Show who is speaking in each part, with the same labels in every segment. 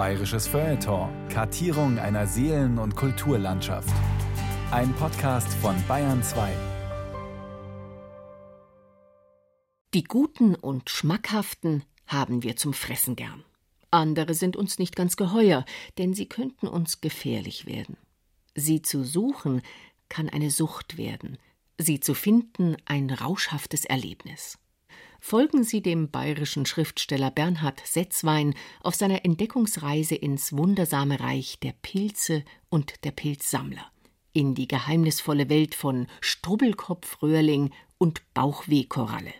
Speaker 1: Bayerisches Feuilleton. Kartierung einer Seelen- und Kulturlandschaft. Ein Podcast von Bayern 2.
Speaker 2: Die guten und schmackhaften haben wir zum Fressen gern. Andere sind uns nicht ganz geheuer, denn sie könnten uns gefährlich werden. Sie zu suchen kann eine Sucht werden, sie zu finden ein rauschhaftes Erlebnis. Folgen Sie dem bayerischen Schriftsteller Bernhard Setzwein auf seiner Entdeckungsreise ins wundersame Reich der Pilze und der Pilzsammler, in die geheimnisvolle Welt von Strubbelkopfröhrling und Bauchwehkoralle.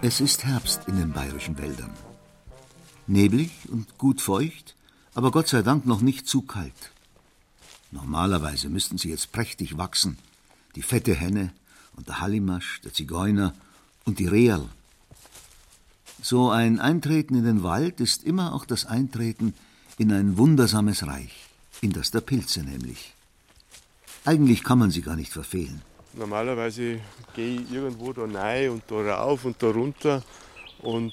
Speaker 3: Es ist Herbst in den bayerischen Wäldern. Neblig und gut feucht, aber Gott sei Dank noch nicht zu kalt. Normalerweise müssten sie jetzt prächtig wachsen. Die fette Henne und der Hallimasch, der Zigeuner und die Real. So ein Eintreten in den Wald ist immer auch das Eintreten in ein wundersames Reich, in das der Pilze nämlich. Eigentlich kann man sie gar nicht verfehlen.
Speaker 4: Normalerweise gehe ich irgendwo da rein und da rauf und da runter und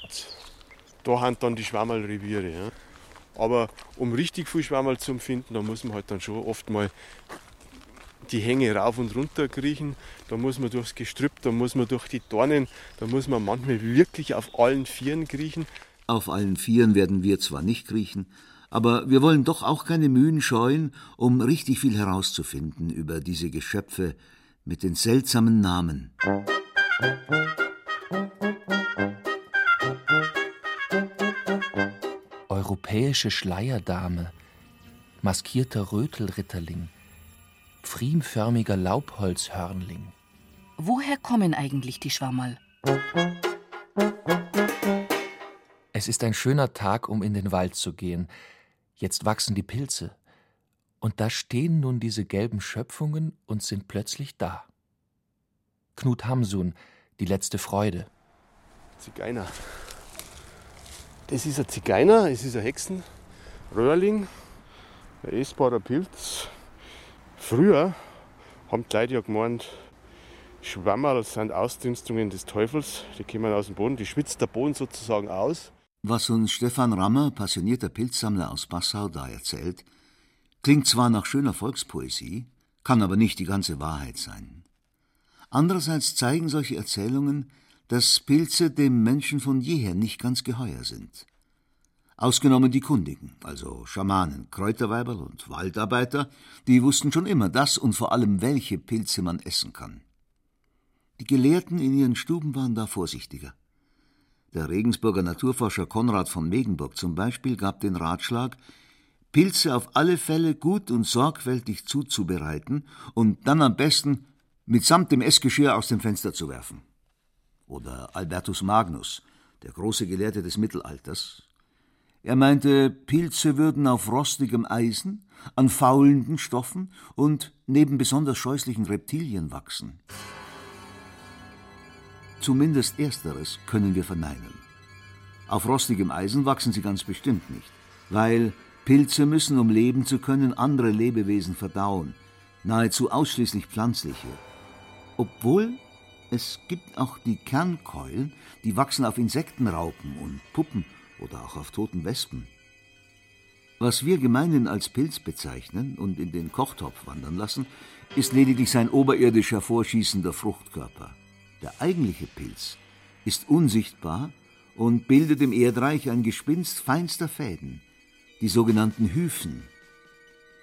Speaker 4: da haben dann die Schwammerlreviere. Ja. Aber um richtig viel Schwammerl zu finden, da muss man halt dann schon oft mal die Hänge rauf und runter kriechen, da muss man durchs Gestrüpp, da muss man durch die Dornen, da muss man manchmal wirklich auf allen Vieren kriechen.
Speaker 3: Auf allen Vieren werden wir zwar nicht kriechen, aber wir wollen doch auch keine Mühen scheuen, um richtig viel herauszufinden über diese Geschöpfe mit den seltsamen Namen.
Speaker 5: Europäische Schleierdame, maskierter Rötelritterling, pfriemförmiger Laubholzhörnling.
Speaker 6: Woher kommen eigentlich die Schwammerl?
Speaker 5: Es ist ein schöner Tag, um in den Wald zu gehen. Jetzt wachsen die Pilze. Und da stehen nun diese gelben Schöpfungen und sind plötzlich da. Knut Hamsun, die letzte Freude.
Speaker 4: Zigeuner. Das ist ein Zigeuner, es ist ein Hexenröhrling, ein essbarer Pilz. Früher haben die Leute ja gemeint, Schwammerl sind Ausdünstungen des Teufels, die kommen aus dem Boden, die schwitzt der Boden sozusagen aus.
Speaker 3: Was uns Stefan Rammer, passionierter Pilzsammler aus Passau, da erzählt, klingt zwar nach schöner Volkspoesie, kann aber nicht die ganze Wahrheit sein. Andererseits zeigen solche Erzählungen, dass Pilze dem Menschen von jeher nicht ganz geheuer sind. Ausgenommen die Kundigen, also Schamanen, Kräuterweiber und Waldarbeiter, die wussten schon immer das und vor allem welche Pilze man essen kann. Die Gelehrten in ihren Stuben waren da vorsichtiger. Der Regensburger Naturforscher Konrad von Megenburg zum Beispiel gab den Ratschlag, Pilze auf alle Fälle gut und sorgfältig zuzubereiten und dann am besten mitsamt dem Essgeschirr aus dem Fenster zu werfen oder Albertus Magnus, der große Gelehrte des Mittelalters. Er meinte, Pilze würden auf rostigem Eisen, an faulenden Stoffen und neben besonders scheußlichen Reptilien wachsen. Zumindest ersteres können wir verneinen. Auf rostigem Eisen wachsen sie ganz bestimmt nicht, weil Pilze müssen, um leben zu können, andere Lebewesen verdauen, nahezu ausschließlich pflanzliche. Obwohl es gibt auch die Kernkeulen, die wachsen auf Insektenraupen und Puppen oder auch auf toten Wespen. Was wir gemeinhin als Pilz bezeichnen und in den Kochtopf wandern lassen, ist lediglich sein oberirdisch hervorschießender Fruchtkörper. Der eigentliche Pilz ist unsichtbar und bildet im Erdreich ein Gespinst feinster Fäden, die sogenannten Hyphen.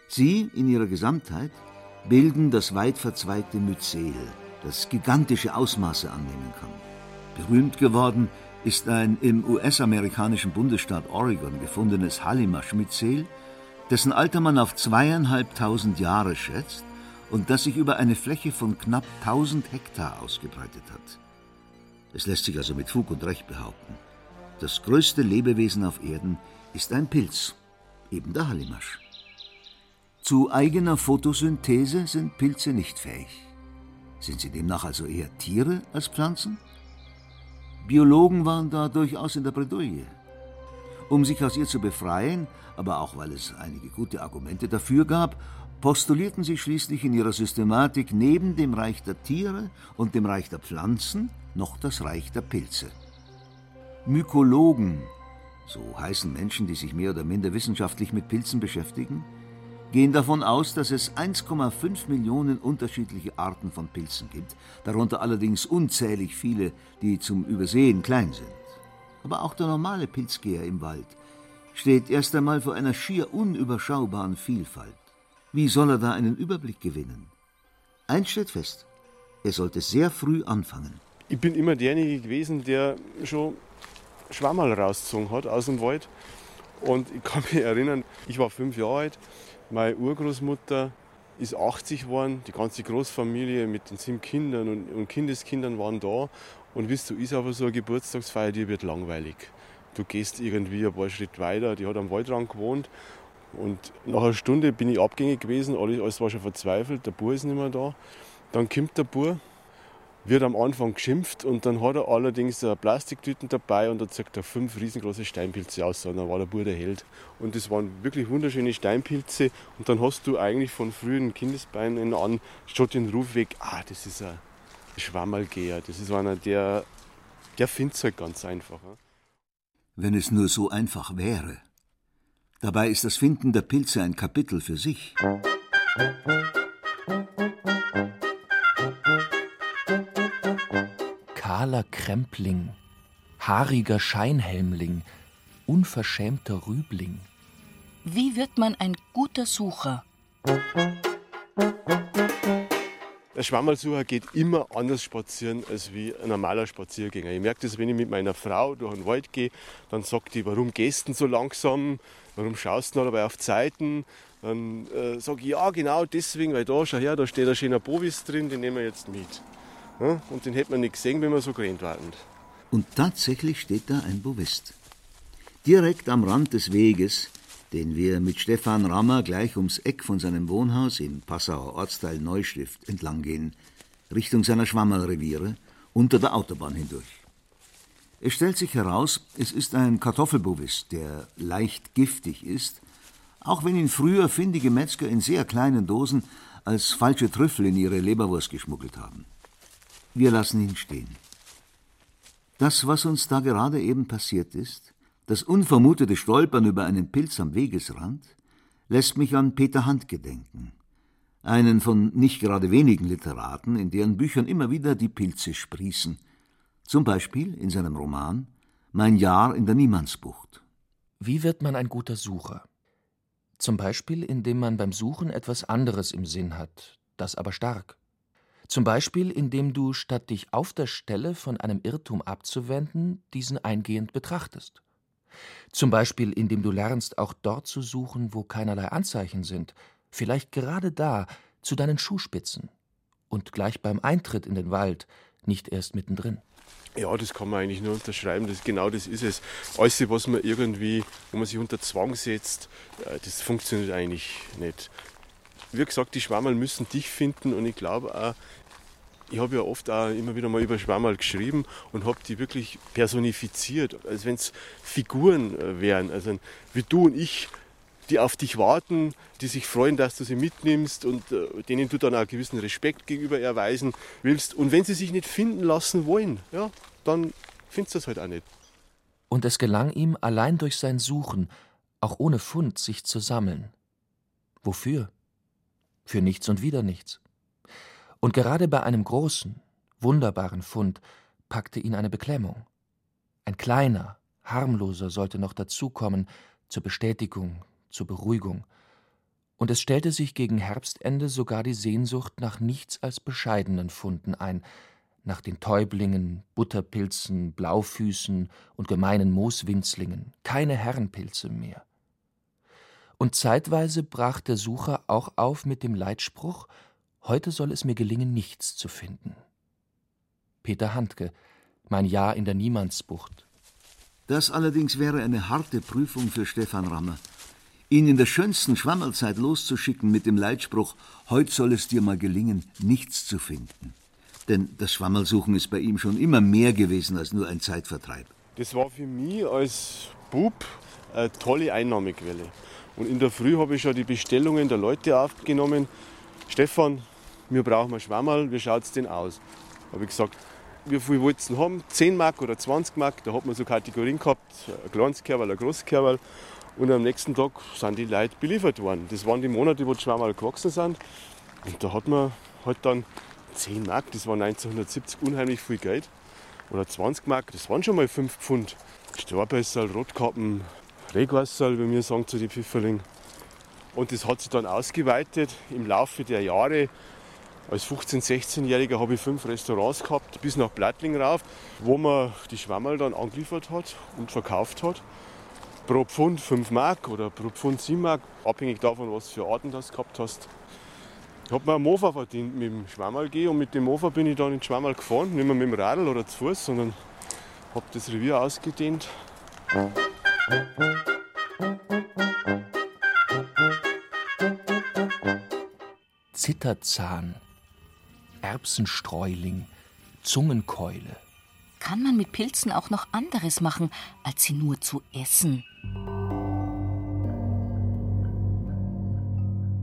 Speaker 3: Sie in ihrer Gesamtheit bilden das weit verzweigte Myzel, das gigantische Ausmaße annehmen kann. Berühmt geworden ist ein im US-amerikanischen Bundesstaat Oregon gefundenes Hallimasch-Myzel, dessen Alter man auf zweieinhalbtausend Jahre schätzt und das sich über eine Fläche von knapp 1000 Hektar ausgebreitet hat. Es lässt sich also mit Fug und Recht behaupten, das größte Lebewesen auf Erden ist ein Pilz, eben der Hallimasch. Zu eigener Photosynthese sind Pilze nicht fähig. Sind sie demnach also eher Tiere als Pflanzen? Biologen waren da durchaus in der Bredouille. Um sich aus ihr zu befreien, aber auch weil es einige gute Argumente dafür gab, postulierten sie schließlich in ihrer Systematik neben dem Reich der Tiere und dem Reich der Pflanzen noch das Reich der Pilze. Mykologen, so heißen Menschen, die sich mehr oder minder wissenschaftlich mit Pilzen beschäftigen, gehen davon aus, dass es 1,5 Millionen unterschiedliche Arten von Pilzen gibt, darunter allerdings unzählig viele, die zum Übersehen klein sind. Aber auch der normale Pilzgeher im Wald steht erst einmal vor einer schier unüberschaubaren Vielfalt. Wie soll er da einen Überblick gewinnen? Eins steht fest, er sollte sehr früh anfangen.
Speaker 4: Ich bin immer derjenige gewesen, der schon Schwammerl rausgezogen hat aus dem Wald. Und ich kann mich erinnern, ich war fünf Jahre alt, meine Urgroßmutter ist 80 geworden, die ganze Großfamilie mit den sieben Kindern und, und Kindeskindern waren da. Und wisst du, ist aber so eine Geburtstagsfeier, die wird langweilig. Du gehst irgendwie ein paar Schritte weiter, die hat am Waldrand gewohnt. Und nach einer Stunde bin ich abgängig gewesen, alles war schon verzweifelt, der Bub ist nicht mehr da. Dann kommt der Bub wird am Anfang geschimpft und dann hat er allerdings Plastiktüten dabei und da zeigt er fünf riesengroße Steinpilze aus und dann war der Bub der Held. Und das waren wirklich wunderschöne Steinpilze und dann hast du eigentlich von frühen Kindesbeinen an schon den Ruf weg, ah, das ist ein Schwammerlgeher, das ist einer, der, der findet halt ganz einfach.
Speaker 3: Wenn es nur so einfach wäre. Dabei ist das Finden der Pilze ein Kapitel für sich.
Speaker 5: Kahler Krempling, haariger Scheinhelmling, unverschämter Rübling.
Speaker 6: Wie wird man ein guter Sucher?
Speaker 4: Der Schwammerlsucher geht immer anders spazieren als wie ein normaler Spaziergänger. Ich merke das, wenn ich mit meiner Frau durch den Wald gehe, dann sagt die, warum gehst du so langsam? Warum schaust du noch dabei auf Zeiten? Dann äh, sage ich, ja genau deswegen, weil da, schau her, da steht ein schöner Bovis drin, den nehmen wir jetzt mit. Und den hätte man nicht gesehen, wenn wir so gerannt waren.
Speaker 3: Und tatsächlich steht da ein Bovist. Direkt am Rand des Weges, den wir mit Stefan Rammer gleich ums Eck von seinem Wohnhaus im Passauer Ortsteil Neustift entlang gehen, Richtung seiner Schwammerreviere, unter der Autobahn hindurch. Es stellt sich heraus, es ist ein Kartoffelbovist, der leicht giftig ist, auch wenn ihn früher findige Metzger in sehr kleinen Dosen als falsche Trüffel in ihre Leberwurst geschmuggelt haben. Wir lassen ihn stehen. Das, was uns da gerade eben passiert ist, das unvermutete Stolpern über einen Pilz am Wegesrand, lässt mich an Peter Hand gedenken, einen von nicht gerade wenigen Literaten, in deren Büchern immer wieder die Pilze sprießen, zum Beispiel in seinem Roman Mein Jahr in der Niemandsbucht.
Speaker 5: Wie wird man ein guter Sucher? Zum Beispiel, indem man beim Suchen etwas anderes im Sinn hat, das aber stark. Zum Beispiel, indem du, statt dich auf der Stelle von einem Irrtum abzuwenden, diesen eingehend betrachtest. Zum Beispiel, indem du lernst, auch dort zu suchen, wo keinerlei Anzeichen sind, vielleicht gerade da, zu deinen Schuhspitzen und gleich beim Eintritt in den Wald, nicht erst mittendrin.
Speaker 4: Ja, das kann man eigentlich nur unterschreiben. Das, genau das ist es. Alles, was man irgendwie, wo man sich unter Zwang setzt, äh, das funktioniert eigentlich nicht wie gesagt, die Schwammerl müssen dich finden und ich glaube auch, ich habe ja oft auch immer wieder mal über Schwammerl geschrieben und habe die wirklich personifiziert, als wenn es Figuren äh, wären, also wie du und ich, die auf dich warten, die sich freuen, dass du sie mitnimmst und äh, denen du dann auch gewissen Respekt gegenüber erweisen willst. Und wenn sie sich nicht finden lassen wollen, ja, dann findest du es halt auch nicht.
Speaker 5: Und es gelang ihm allein durch sein Suchen, auch ohne Fund, sich zu sammeln. Wofür? Für nichts und wieder nichts. Und gerade bei einem großen, wunderbaren Fund packte ihn eine Beklemmung. Ein kleiner, harmloser sollte noch dazukommen, zur Bestätigung, zur Beruhigung. Und es stellte sich gegen Herbstende sogar die Sehnsucht nach nichts als bescheidenen Funden ein, nach den Täublingen, Butterpilzen, Blaufüßen und gemeinen Mooswinzlingen, keine Herrenpilze mehr und zeitweise brach der Sucher auch auf mit dem Leitspruch Heute soll es mir gelingen, nichts zu finden. Peter Handke, mein Jahr in der Niemandsbucht.
Speaker 3: Das allerdings wäre eine harte Prüfung für Stefan Rammer. Ihn in der schönsten Schwammerzeit loszuschicken mit dem Leitspruch Heute soll es dir mal gelingen, nichts zu finden. Denn das Schwammelsuchen ist bei ihm schon immer mehr gewesen als nur ein Zeitvertreib.
Speaker 4: Das war für mich als Bub eine tolle Einnahmequelle.
Speaker 7: Und in der Früh habe ich schon die Bestellungen der Leute aufgenommen. Stefan, wir brauchen ein Schwammerl, wie schaut es denn aus? Habe ich gesagt, wie viel wollt ihr haben? 10 Mark oder 20 Mark? Da hat man so Kategorien gehabt, ein kleines Kerl, ein großes Kerl. Und am nächsten Tag sind die Leute beliefert worden. Das waren die Monate, wo die Schwammerl gewachsen sind. Und da hat man halt dann 10 Mark, das war 1970 unheimlich viel Geld. Oder 20 Mark, das waren schon mal 5 Pfund. Staubbessel, Rotkappen, Regwasser, wie wir sagen zu den Pfifferlingen. Und das hat sich dann ausgeweitet im Laufe der Jahre. Als 15-, 16-Jähriger habe ich fünf Restaurants gehabt, bis nach Blattling rauf, wo man die Schwammerl dann angeliefert hat und verkauft hat. Pro Pfund 5 Mark oder pro Pfund 7 Mark, abhängig davon, was für Arten du gehabt hast. Ich habe mir einen Mofa verdient mit dem Schwammerl gehen und mit dem Mofa bin ich dann ins Schwammerl gefahren, nicht mehr mit dem Radl oder zu Fuß, sondern habe das Revier ausgedehnt.
Speaker 5: Zitterzahn, Erbsenstreuling, Zungenkeule.
Speaker 6: Kann man mit Pilzen auch noch anderes machen, als sie nur zu essen?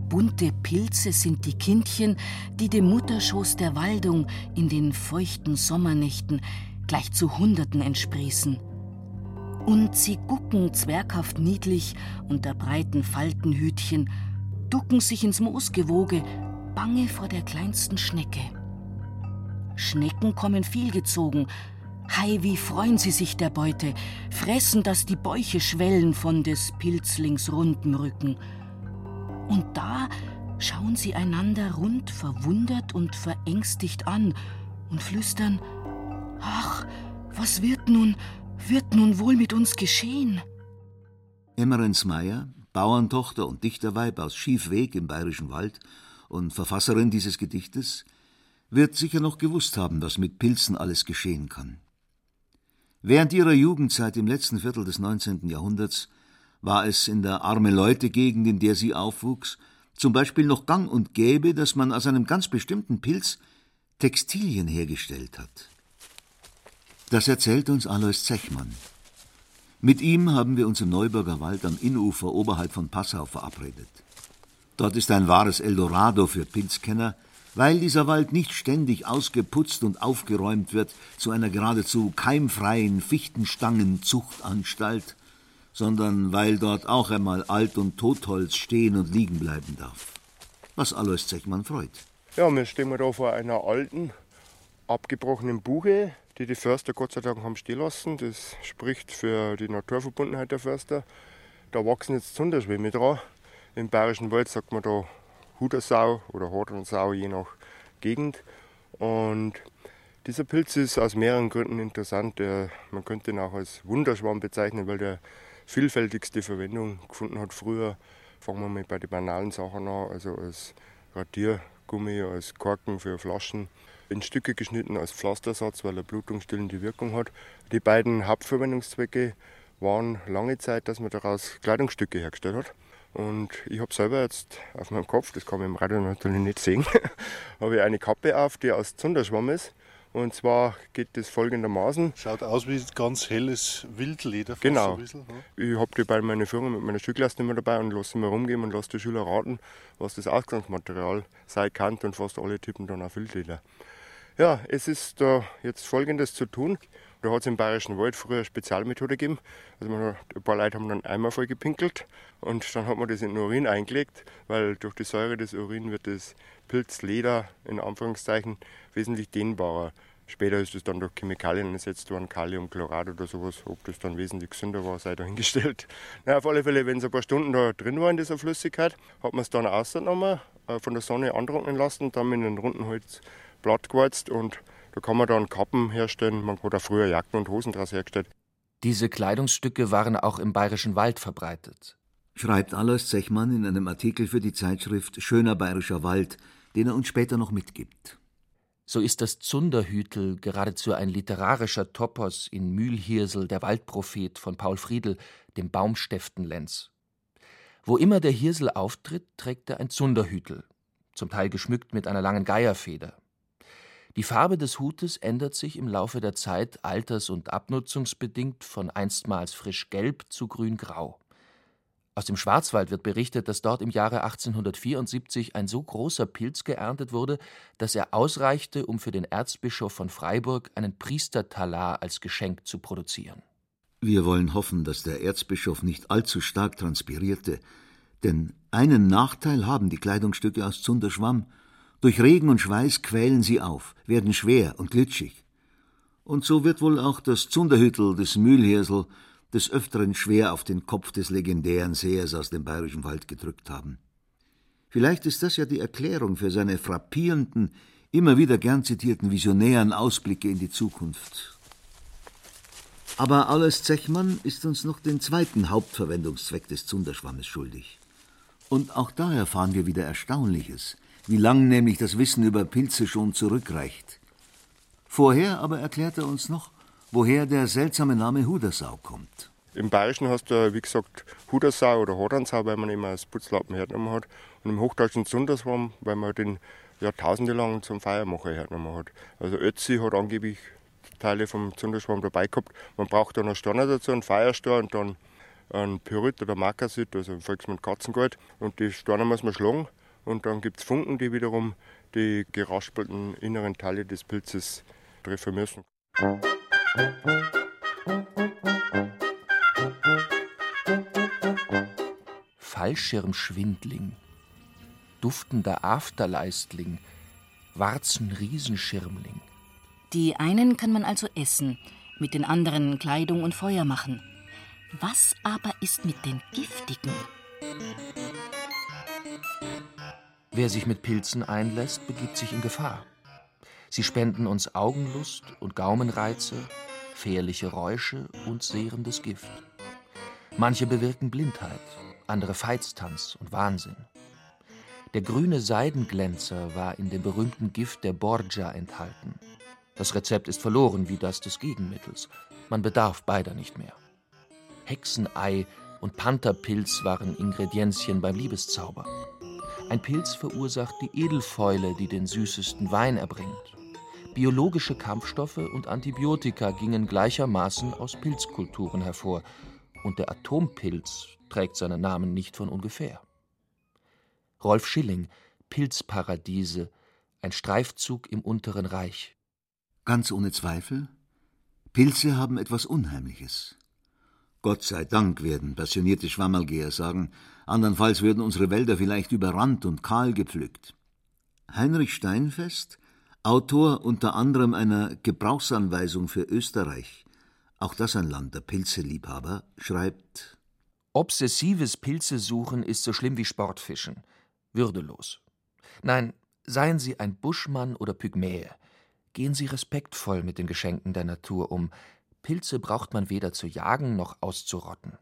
Speaker 6: Bunte Pilze sind die Kindchen, die dem Mutterschoß der Waldung in den feuchten Sommernächten gleich zu Hunderten entsprießen. Und sie gucken zwerghaft niedlich unter breiten Faltenhütchen, ducken sich ins Moosgewoge, bange vor der kleinsten Schnecke. Schnecken kommen viel gezogen. Hei, wie freuen sie sich der Beute, fressen, dass die Bäuche schwellen von des Pilzlings rundem Rücken. Und da schauen sie einander rund verwundert und verängstigt an und flüstern: Ach, was wird nun, wird nun wohl mit uns geschehen?
Speaker 3: Emmerens Meyer, Bauerntochter und Dichterweib aus Schiefweg im Bayerischen Wald und Verfasserin dieses Gedichtes, wird sicher noch gewusst haben, was mit Pilzen alles geschehen kann. Während ihrer Jugendzeit im letzten Viertel des 19. Jahrhunderts war es in der arme Leute-Gegend, in der sie aufwuchs, zum Beispiel noch gang und gäbe, dass man aus einem ganz bestimmten Pilz Textilien hergestellt hat. Das erzählt uns Alois Zechmann. Mit ihm haben wir uns im Neuburger Wald am Innufer oberhalb von Passau verabredet. Dort ist ein wahres Eldorado für Pilzkenner, weil dieser Wald nicht ständig ausgeputzt und aufgeräumt wird zu einer geradezu keimfreien Fichtenstangenzuchtanstalt, sondern weil dort auch einmal Alt- und Totholz stehen und liegen bleiben darf. Was Alois Zechmann freut.
Speaker 7: Ja, wir stehen da vor einer alten, abgebrochenen Buche, die die Förster Gott sei Dank haben stehen lassen. Das spricht für die Naturverbundenheit der Förster. Da wachsen jetzt Zunderschwämme dran. Im Bayerischen Wald sagt man da Hudersau oder Hornsau, je nach Gegend. Und dieser Pilz ist aus mehreren Gründen interessant. Man könnte ihn auch als Wunderschwamm bezeichnen, weil der vielfältigste Verwendung gefunden hat. Früher fangen wir mal bei den banalen Sachen an, also als Radiergummi, als Korken für Flaschen, in Stücke geschnitten als Pflastersatz, weil er blutungsstillende Wirkung hat. Die beiden Hauptverwendungszwecke waren lange Zeit, dass man daraus Kleidungsstücke hergestellt hat. Und ich habe selber jetzt auf meinem Kopf, das kann man im Radio natürlich nicht sehen, habe ich eine Kappe auf, die aus Zunderschwamm ist. Und zwar geht das folgendermaßen.
Speaker 8: Schaut aus wie ganz helles Wildleder.
Speaker 7: Genau.
Speaker 8: Bisschen, ne?
Speaker 7: Ich habe die bei meiner Führung mit meiner Stücklast immer dabei und lasse immer rumgehen und lasse die Schüler raten, was das Ausgangsmaterial sein kann. Und fast alle tippen dann auf Wildleder. Ja, es ist da jetzt Folgendes zu tun. Da hat es im Bayerischen Wald früher eine Spezialmethode gegeben. Also man hat, ein paar Leute haben dann Eimer voll gepinkelt und dann hat man das in den Urin eingelegt, weil durch die Säure des Urin wird das Pilzleder in Anführungszeichen wesentlich dehnbarer. Später ist es dann durch Chemikalien ersetzt worden, Kaliumchlorat oder sowas. Ob das dann wesentlich gesünder war, sei dahingestellt. Na, auf alle Fälle, wenn es ein paar Stunden da drin war in dieser Flüssigkeit, hat man es dann ausgenommen, äh, von der Sonne antrocknen lassen und dann mit einem runden Holz platt gewalzt und da kann man dann Kappen herstellen. Man hat auch früher Jacken und Hosen daraus hergestellt.
Speaker 5: Diese Kleidungsstücke waren auch im Bayerischen Wald verbreitet.
Speaker 3: Schreibt Alois Zechmann in einem Artikel für die Zeitschrift Schöner Bayerischer Wald, den er uns später noch mitgibt.
Speaker 5: So ist das Zunderhütel geradezu ein literarischer Topos in Mühlhirsel, der Waldprophet von Paul Friedel, dem Baumstäftenlenz. Wo immer der Hirsel auftritt, trägt er ein Zunderhütel, zum Teil geschmückt mit einer langen Geierfeder. Die Farbe des Hutes ändert sich im Laufe der Zeit alters- und abnutzungsbedingt von einstmals frisch gelb zu grün-grau. Aus dem Schwarzwald wird berichtet, dass dort im Jahre 1874 ein so großer Pilz geerntet wurde, dass er ausreichte, um für den Erzbischof von Freiburg einen Priestertalar als Geschenk zu produzieren.
Speaker 3: Wir wollen hoffen, dass der Erzbischof nicht allzu stark transpirierte, denn einen Nachteil haben die Kleidungsstücke aus Zunderschwamm. Durch Regen und Schweiß quälen sie auf, werden schwer und glitschig. Und so wird wohl auch das Zunderhüttel des Mühlhirsel des Öfteren schwer auf den Kopf des legendären Sehers aus dem bayerischen Wald gedrückt haben. Vielleicht ist das ja die Erklärung für seine frappierenden, immer wieder gern zitierten visionären Ausblicke in die Zukunft. Aber Alles Zechmann ist uns noch den zweiten Hauptverwendungszweck des Zunderschwammes schuldig. Und auch da erfahren wir wieder Erstaunliches, wie lang nämlich das Wissen über Pilze schon zurückreicht. Vorher aber erklärt er uns noch, woher der seltsame Name Hudersau kommt.
Speaker 4: Im Bayerischen hast du, wie gesagt, Hudersau oder Hodansau, weil man immer als Putzlappen hergenommen hat. Und im Hochdeutschen Sunderswam, weil man den Jahrtausende lang zum Feiermacher hergenommen hat. Also Ötzi hat angeblich Teile vom Zunderschwamm dabei gehabt. Man braucht dann einen Stanner dazu, einen Feierstor und dann einen Pyrit oder Makasit, also im Volksmund Katzengold. Und die Stanner muss man schlagen und dann gibt es Funken, die wiederum die geraspelten inneren Teile des Pilzes treffen müssen.
Speaker 5: Fallschirmschwindling, duftender Afterleistling, Warzenriesenschirmling.
Speaker 6: Die einen kann man also essen, mit den anderen Kleidung und Feuer machen. Was aber ist mit den giftigen?
Speaker 5: Wer sich mit Pilzen einlässt, begibt sich in Gefahr. Sie spenden uns Augenlust und Gaumenreize, fährliche Räusche und sehrendes Gift. Manche bewirken Blindheit, andere Veitstanz und Wahnsinn. Der grüne Seidenglänzer war in dem berühmten Gift der Borgia enthalten. Das Rezept ist verloren wie das des Gegenmittels. Man bedarf beider nicht mehr. Hexenei und Pantherpilz waren Ingredienzien beim Liebeszauber. Ein Pilz verursacht die Edelfäule, die den süßesten Wein erbringt. Biologische Kampfstoffe und Antibiotika gingen gleichermaßen aus Pilzkulturen hervor, und der Atompilz trägt seinen Namen nicht von ungefähr. Rolf Schilling, Pilzparadiese, ein Streifzug im unteren Reich.
Speaker 3: Ganz ohne Zweifel, Pilze haben etwas Unheimliches. Gott sei Dank werden passionierte Schwammergeher sagen, andernfalls würden unsere Wälder vielleicht überrannt und kahl gepflückt. Heinrich Steinfest Autor unter anderem einer Gebrauchsanweisung für Österreich, auch das ein Land der Pilzeliebhaber, schreibt
Speaker 5: Obsessives Pilzesuchen ist so schlimm wie Sportfischen, würdelos. Nein, seien Sie ein Buschmann oder Pygmäe, gehen Sie respektvoll mit den Geschenken der Natur um. Pilze braucht man weder zu jagen noch auszurotten.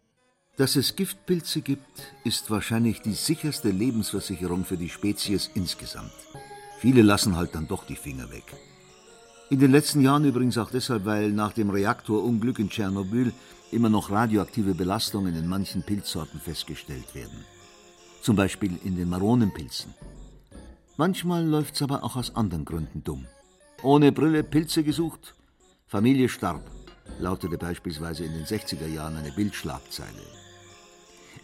Speaker 3: Dass es Giftpilze gibt, ist wahrscheinlich die sicherste Lebensversicherung für die Spezies insgesamt. Viele lassen halt dann doch die Finger weg. In den letzten Jahren übrigens auch deshalb, weil nach dem Reaktorunglück in Tschernobyl immer noch radioaktive Belastungen in manchen Pilzsorten festgestellt werden. Zum Beispiel in den Maronenpilzen. Manchmal läuft's aber auch aus anderen Gründen dumm. Ohne Brille Pilze gesucht, Familie starb, lautete beispielsweise in den 60er Jahren eine Bildschlagzeile.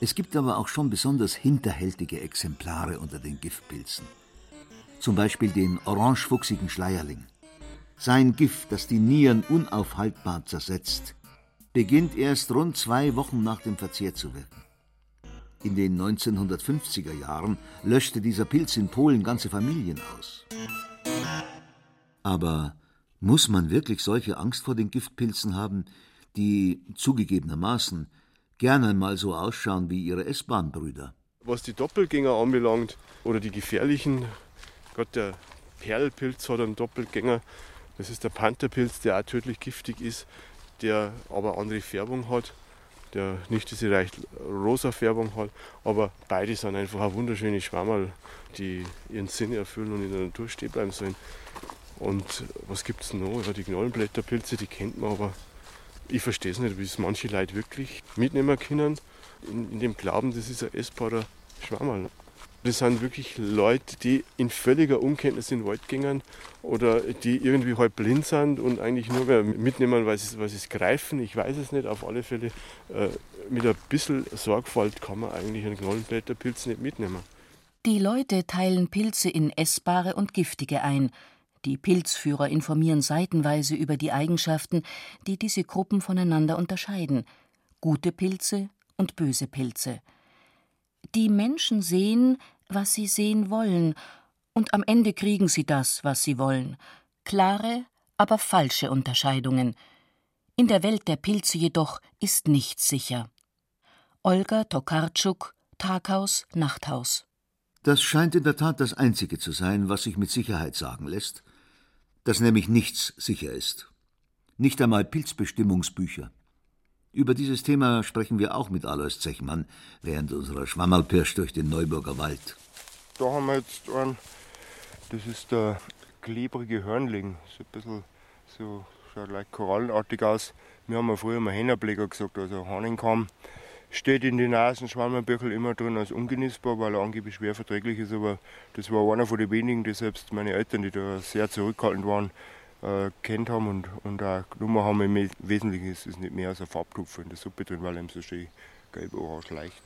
Speaker 3: Es gibt aber auch schon besonders hinterhältige Exemplare unter den Giftpilzen zum Beispiel den orangefuchsigen Schleierling. Sein Gift, das die Nieren unaufhaltbar zersetzt, beginnt erst rund zwei Wochen nach dem Verzehr zu wirken. In den 1950er Jahren löschte dieser Pilz in Polen ganze Familien aus. Aber muss man wirklich solche Angst vor den Giftpilzen haben, die zugegebenermaßen gerne mal so ausschauen wie ihre S-Bahn-Brüder?
Speaker 4: Was die Doppelgänger anbelangt oder die gefährlichen Gott, der Perlpilz hat einen Doppelgänger. Das ist der Pantherpilz, der auch tödlich giftig ist, der aber andere Färbung hat, der nicht diese leicht rosa Färbung hat. Aber beide sind einfach eine wunderschöne Schwammerl, die ihren Sinn erfüllen und in der Natur stehen bleiben sollen. Und was gibt es noch? Ja, die Knollenblätterpilze, die kennt man, aber ich verstehe es nicht, wie es manche Leute wirklich mitnehmen können, in, in dem Glauben, das ist ein essbarer Schwammerl. Das sind wirklich Leute, die in völliger Unkenntnis in den Wald gehen oder die irgendwie halb blind sind und eigentlich nur mehr mitnehmen, weil sie, weil sie es greifen. Ich weiß es nicht. Auf alle Fälle äh,
Speaker 7: mit ein bisschen Sorgfalt kann man eigentlich einen Knollenblätterpilz nicht mitnehmen.
Speaker 6: Die Leute teilen Pilze in essbare und giftige ein. Die Pilzführer informieren seitenweise über die Eigenschaften, die diese Gruppen voneinander unterscheiden. Gute Pilze und böse Pilze. Die Menschen sehen, was sie sehen wollen, und am Ende kriegen sie das, was sie wollen. Klare, aber falsche Unterscheidungen. In der Welt der Pilze jedoch ist nichts sicher. Olga Tokarczuk, Taghaus, Nachthaus.
Speaker 3: Das scheint in der Tat das Einzige zu sein, was sich mit Sicherheit sagen lässt, dass nämlich nichts sicher ist. Nicht einmal Pilzbestimmungsbücher. Über dieses Thema sprechen wir auch mit Alois Zechmann während unserer Schwammerpirsch durch den Neuburger Wald.
Speaker 7: Da haben wir jetzt einen, das ist der klebrige Hörnling, so ein bisschen so, schaut leicht korallenartig aus. Wir haben ja früher mal Hennerbleger gesagt, also Hahnenkamm steht in den Nasenschwammerbüchel immer drin als ungenießbar, weil er angeblich schwer verträglich ist. Aber das war einer von den wenigen, die selbst meine Eltern, die da sehr zurückhaltend waren, äh, kennt haben und, und auch genommen haben. Im Wesentlichen ist es nicht mehr als ein Farbtupfer in der Suppe drin, weil er so schön gelb-orange leicht.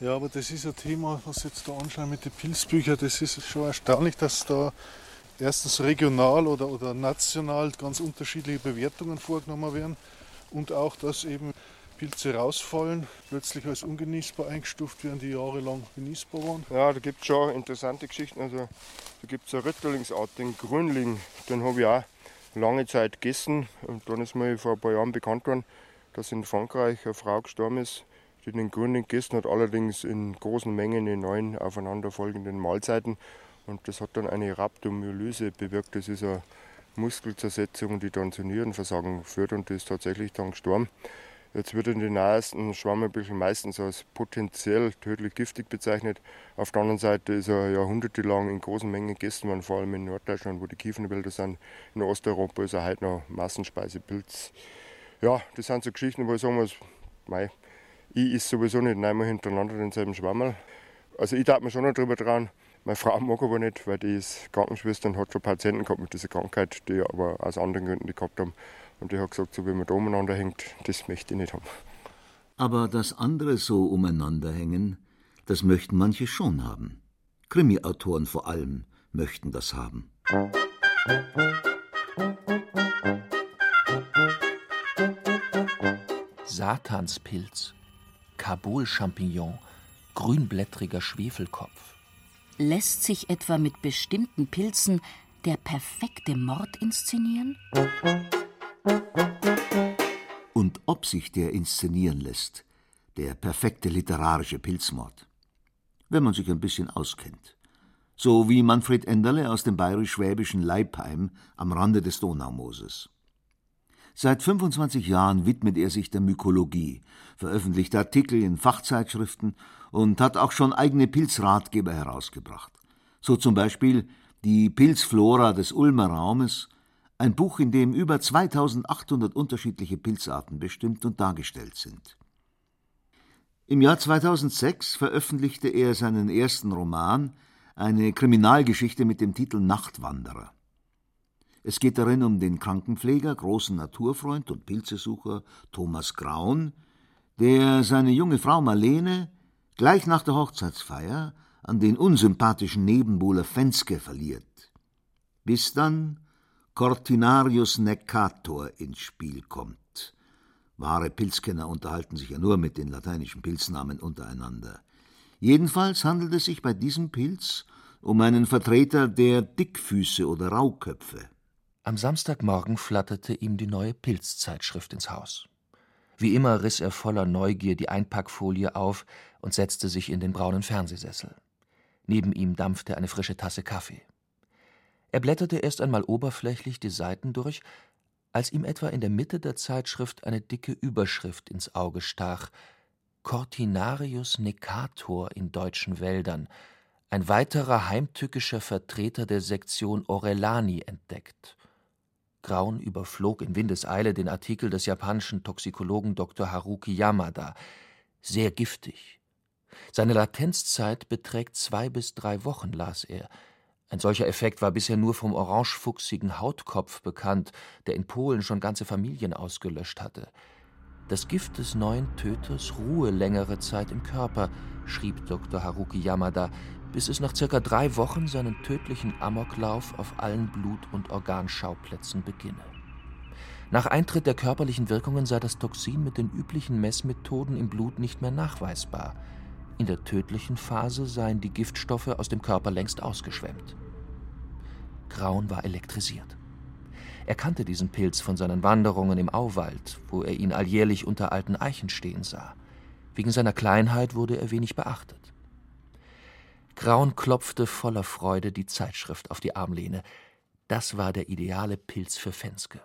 Speaker 8: Ja, aber das ist ein Thema, was jetzt da anschauen mit den Pilzbüchern. Das ist schon erstaunlich, dass da erstens regional oder, oder national ganz unterschiedliche Bewertungen vorgenommen werden und auch, dass eben Pilze rausfallen, plötzlich als ungenießbar eingestuft werden, die jahrelang genießbar waren?
Speaker 7: Ja, da gibt es schon interessante Geschichten. Also, da gibt es eine Ritterlingsart, den Grünling, den habe ich auch lange Zeit gegessen. Und dann ist mir vor ein paar Jahren bekannt worden, dass in Frankreich eine Frau gestorben ist, die den Grünling gegessen hat, allerdings in großen Mengen in neun aufeinanderfolgenden Mahlzeiten. Und das hat dann eine Rhabdomyolyse bewirkt. Das ist eine Muskelzersetzung, die dann zu Nierenversagen führt und die ist tatsächlich dann gestorben. Jetzt wird in den nahesten Schwammerbüchern meistens als potenziell tödlich giftig bezeichnet. Auf der anderen Seite ist er jahrhundertelang in großen Mengen gegessen worden, vor allem in Norddeutschland, wo die Kiefernwälder sind. In Osteuropa ist er heute noch Massenspeisepilz. Ja, das sind so Geschichten, wo ich sagen muss, mei, ich ist sowieso nicht einmal hintereinander denselben Schwammerl. Also ich darf mir schon noch drüber trauen. Meine Frau mag aber nicht, weil die ist Krankenschwester und hat schon Patienten gehabt mit dieser Krankheit, die aber aus anderen Gründen die gehabt haben. Und ich habe gesagt, so wie man da umeinander hängt, das möchte ich nicht haben.
Speaker 3: Aber dass andere so umeinander hängen, das möchten manche schon haben. Krimi-Autoren vor allem möchten das haben.
Speaker 5: Satanspilz, Kabul-Champignon, grünblättriger Schwefelkopf.
Speaker 6: Lässt sich etwa mit bestimmten Pilzen der perfekte Mord inszenieren?
Speaker 3: Und ob sich der inszenieren lässt, der perfekte literarische Pilzmord. Wenn man sich ein bisschen auskennt. So wie Manfred Enderle aus dem bayerisch-schwäbischen Leipheim am Rande des Donaumooses. Seit 25 Jahren widmet er sich der Mykologie, veröffentlicht Artikel in Fachzeitschriften und hat auch schon eigene Pilzratgeber herausgebracht. So zum Beispiel die Pilzflora des Ulmer Raumes ein Buch, in dem über 2800 unterschiedliche Pilzarten bestimmt und dargestellt sind. Im Jahr 2006 veröffentlichte er seinen ersten Roman, eine Kriminalgeschichte mit dem Titel Nachtwanderer. Es geht darin um den Krankenpfleger, großen Naturfreund und Pilzesucher Thomas Graun, der seine junge Frau Marlene gleich nach der Hochzeitsfeier an den unsympathischen Nebenbuhler Fenske verliert. Bis dann Cortinarius neccator ins Spiel kommt. Wahre Pilzkenner unterhalten sich ja nur mit den lateinischen Pilznamen untereinander. Jedenfalls handelt es sich bei diesem Pilz um einen Vertreter der Dickfüße oder Rauköpfe.
Speaker 5: Am Samstagmorgen flatterte ihm die neue Pilzzeitschrift ins Haus. Wie immer riss er voller Neugier die Einpackfolie auf und setzte sich in den braunen Fernsehsessel. Neben ihm dampfte eine frische Tasse Kaffee. Er blätterte erst einmal oberflächlich die Seiten durch, als ihm etwa in der Mitte der Zeitschrift eine dicke Überschrift ins Auge stach: Cortinarius necator in deutschen Wäldern, ein weiterer heimtückischer Vertreter der Sektion Orellani entdeckt. Graun überflog in Windeseile den Artikel des japanischen Toxikologen Dr. Haruki Yamada. Sehr giftig. Seine Latenzzeit beträgt zwei bis drei Wochen, las er. Ein solcher Effekt war bisher nur vom orangefuchsigen Hautkopf bekannt, der in Polen schon ganze Familien ausgelöscht hatte. Das Gift des neuen Töters ruhe längere Zeit im Körper, schrieb Dr. Haruki Yamada, bis es nach circa drei Wochen seinen tödlichen Amoklauf auf allen Blut- und Organschauplätzen beginne. Nach Eintritt der körperlichen Wirkungen sei das Toxin mit den üblichen Messmethoden im Blut nicht mehr nachweisbar. In der tödlichen Phase seien die Giftstoffe aus dem Körper längst ausgeschwemmt. Graun war elektrisiert. Er kannte diesen Pilz von seinen Wanderungen im Auwald, wo er ihn alljährlich unter alten Eichen stehen sah. Wegen seiner Kleinheit wurde er wenig beachtet. Graun klopfte voller Freude die Zeitschrift auf die Armlehne. Das war der ideale Pilz für Fenske.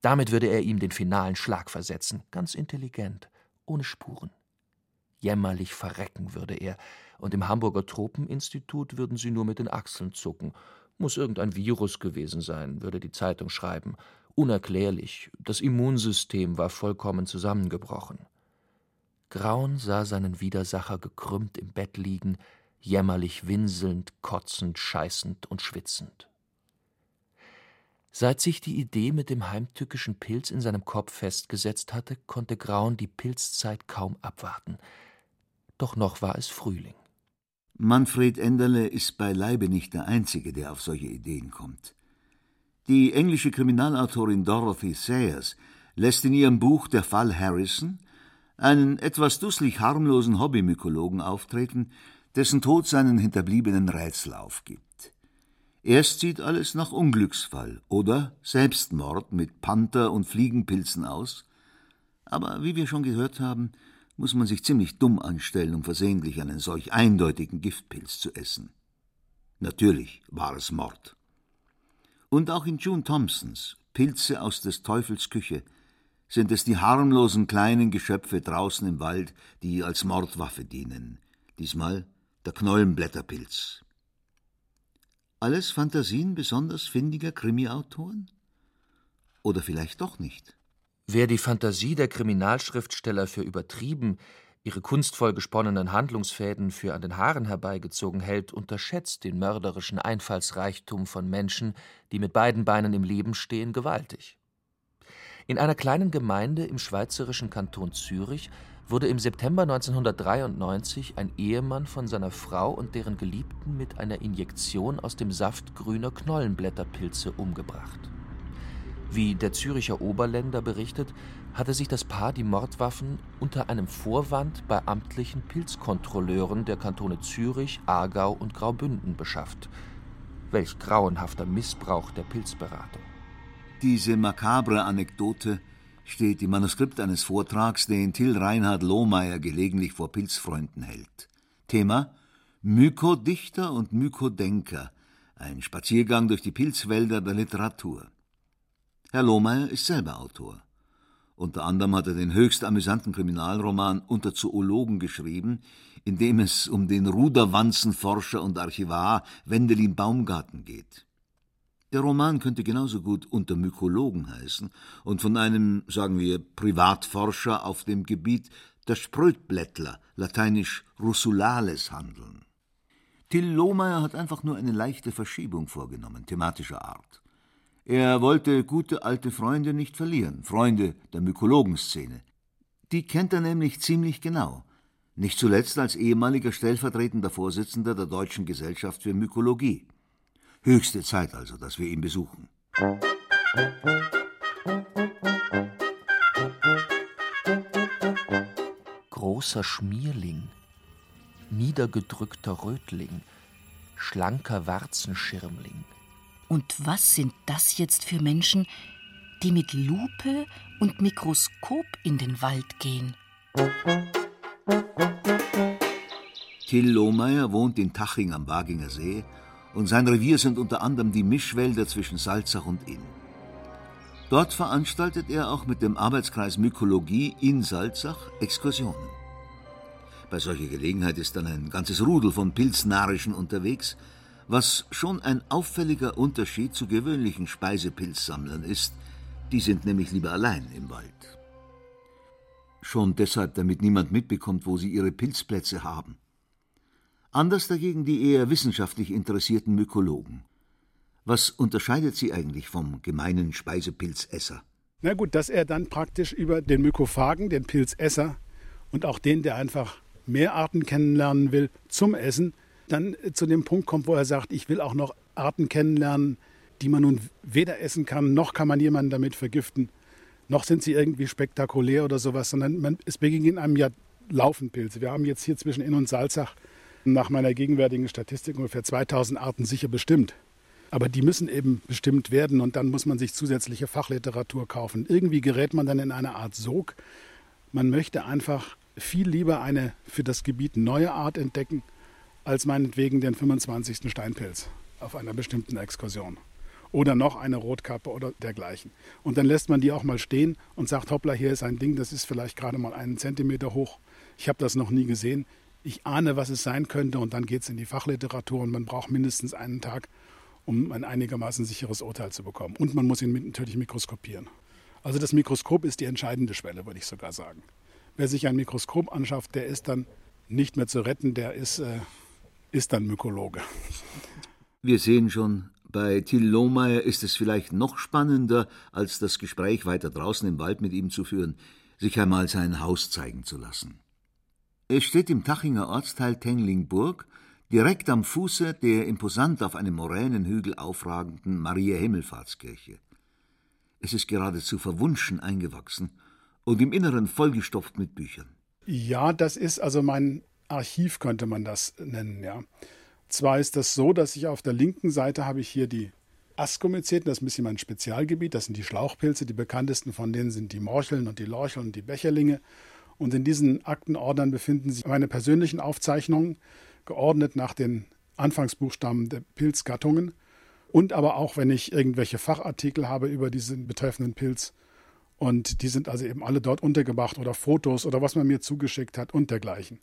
Speaker 5: Damit würde er ihm den finalen Schlag versetzen, ganz intelligent, ohne Spuren. Jämmerlich verrecken würde er, und im Hamburger Tropeninstitut würden sie nur mit den Achseln zucken. Muss irgendein Virus gewesen sein, würde die Zeitung schreiben. Unerklärlich, das Immunsystem war vollkommen zusammengebrochen. Graun sah seinen Widersacher gekrümmt im Bett liegen, jämmerlich winselnd, kotzend, scheißend und schwitzend. Seit sich die Idee mit dem heimtückischen Pilz in seinem Kopf festgesetzt hatte, konnte Graun die Pilzzeit kaum abwarten. Doch noch war es Frühling.
Speaker 3: Manfred Enderle ist beileibe nicht der Einzige, der auf solche Ideen kommt. Die englische Kriminalautorin Dorothy Sayers lässt in ihrem Buch Der Fall Harrison einen etwas dusselig harmlosen Hobbymykologen auftreten, dessen Tod seinen Hinterbliebenen Rätsel aufgibt. Erst sieht alles nach Unglücksfall oder Selbstmord mit Panther und Fliegenpilzen aus, aber wie wir schon gehört haben, muss man sich ziemlich dumm anstellen, um versehentlich einen solch eindeutigen Giftpilz zu essen. Natürlich war es Mord. Und auch in June Thompsons Pilze aus des Teufels Küche sind es die harmlosen kleinen Geschöpfe draußen im Wald, die als Mordwaffe dienen. Diesmal der Knollenblätterpilz. Alles Fantasien besonders findiger Krimiautoren? Oder vielleicht doch nicht?
Speaker 5: Wer die Fantasie der Kriminalschriftsteller für übertrieben, ihre kunstvoll gesponnenen Handlungsfäden für an den Haaren herbeigezogen hält, unterschätzt den mörderischen Einfallsreichtum von Menschen, die mit beiden Beinen im Leben stehen, gewaltig. In einer kleinen Gemeinde im schweizerischen Kanton Zürich wurde im September 1993 ein Ehemann von seiner Frau und deren Geliebten mit einer Injektion aus dem Saft grüner Knollenblätterpilze umgebracht. Wie der Züricher Oberländer berichtet, hatte sich das Paar die Mordwaffen unter einem Vorwand bei amtlichen Pilzkontrolleuren der Kantone Zürich, Aargau und Graubünden beschafft. Welch grauenhafter Missbrauch der Pilzberatung.
Speaker 3: Diese makabre Anekdote steht im Manuskript eines Vortrags, den Till Reinhard Lohmeier gelegentlich vor Pilzfreunden hält. Thema Mykodichter und Mykodenker, ein Spaziergang durch die Pilzwälder der Literatur. Herr Lohmeier ist selber Autor. Unter anderem hat er den höchst amüsanten Kriminalroman Unter Zoologen geschrieben, in dem es um den Ruderwanzenforscher und Archivar Wendelin Baumgarten geht. Der Roman könnte genauso gut unter Mykologen heißen und von einem, sagen wir, Privatforscher auf dem Gebiet der Sprötblättler, lateinisch Russulales, handeln. Till Lohmeier hat einfach nur eine leichte Verschiebung vorgenommen, thematischer Art. Er wollte gute alte Freunde nicht verlieren, Freunde der Mykologenszene. Die kennt er nämlich ziemlich genau. Nicht zuletzt als ehemaliger stellvertretender Vorsitzender der Deutschen Gesellschaft für Mykologie. Höchste Zeit also, dass wir ihn besuchen.
Speaker 5: Großer Schmierling, niedergedrückter Rötling, schlanker Warzenschirmling.
Speaker 6: Und was sind das jetzt für Menschen, die mit Lupe und Mikroskop in den Wald gehen?
Speaker 3: Till Lohmeier wohnt in Taching am Waginger See und sein Revier sind unter anderem die Mischwälder zwischen Salzach und Inn. Dort veranstaltet er auch mit dem Arbeitskreis Mykologie in Salzach Exkursionen. Bei solcher Gelegenheit ist dann ein ganzes Rudel von Pilznarischen unterwegs, was schon ein auffälliger Unterschied zu gewöhnlichen Speisepilzsammlern ist, die sind nämlich lieber allein im Wald. Schon deshalb, damit niemand mitbekommt, wo sie ihre Pilzplätze haben. Anders dagegen die eher wissenschaftlich interessierten Mykologen. Was unterscheidet sie eigentlich vom gemeinen Speisepilzesser?
Speaker 9: Na gut, dass er dann praktisch über den Mykophagen, den Pilzesser und auch den, der einfach mehr Arten kennenlernen will zum Essen, dann zu dem Punkt kommt, wo er sagt, ich will auch noch Arten kennenlernen, die man nun weder essen kann, noch kann man jemanden damit vergiften, noch sind sie irgendwie spektakulär oder sowas, sondern man, es begegnen einem ja laufend Pilze. Wir haben jetzt hier zwischen Inn und Salzach nach meiner gegenwärtigen Statistik ungefähr 2000 Arten sicher bestimmt. Aber die müssen eben bestimmt werden und dann muss man sich zusätzliche Fachliteratur kaufen. Irgendwie gerät man dann in eine Art Sog. Man möchte einfach viel lieber eine für das Gebiet neue Art entdecken, als meinetwegen den 25. Steinpilz auf einer bestimmten Exkursion. Oder noch eine Rotkappe oder dergleichen. Und dann lässt man die auch mal stehen und sagt, hoppla, hier ist ein Ding, das ist vielleicht gerade mal einen Zentimeter hoch. Ich habe das noch nie gesehen. Ich ahne, was es sein könnte und dann geht es in die Fachliteratur und man braucht mindestens einen Tag, um ein einigermaßen sicheres Urteil zu bekommen. Und man muss ihn natürlich mikroskopieren. Also das Mikroskop ist die entscheidende Schwelle, würde ich sogar sagen. Wer sich ein Mikroskop anschafft, der ist dann nicht mehr zu retten, der ist, äh, ist dann Mykologe.
Speaker 3: Wir sehen schon, bei Till Lohmeier ist es vielleicht noch spannender, als das Gespräch weiter draußen im Wald mit ihm zu führen, sich einmal sein Haus zeigen zu lassen. Es steht im Tachinger Ortsteil Tenglingburg, direkt am Fuße der imposant auf einem Moränenhügel aufragenden Maria Himmelfahrtskirche. Es ist geradezu verwunschen eingewachsen und im Inneren vollgestopft mit Büchern.
Speaker 9: Ja, das ist also mein Archiv, könnte man das nennen, ja. Zwar ist das so, dass ich auf der linken Seite habe ich hier die Askomyceten, das ist ein bisschen mein Spezialgebiet, das sind die Schlauchpilze, die bekanntesten von denen sind die Morcheln und die Lorcheln und die Becherlinge. Und in diesen Aktenordnern befinden sich meine persönlichen Aufzeichnungen, geordnet nach den Anfangsbuchstaben der Pilzgattungen. Und aber auch, wenn ich irgendwelche Fachartikel habe über diesen betreffenden Pilz. Und die sind also eben alle dort untergebracht oder Fotos oder was man mir zugeschickt hat und dergleichen.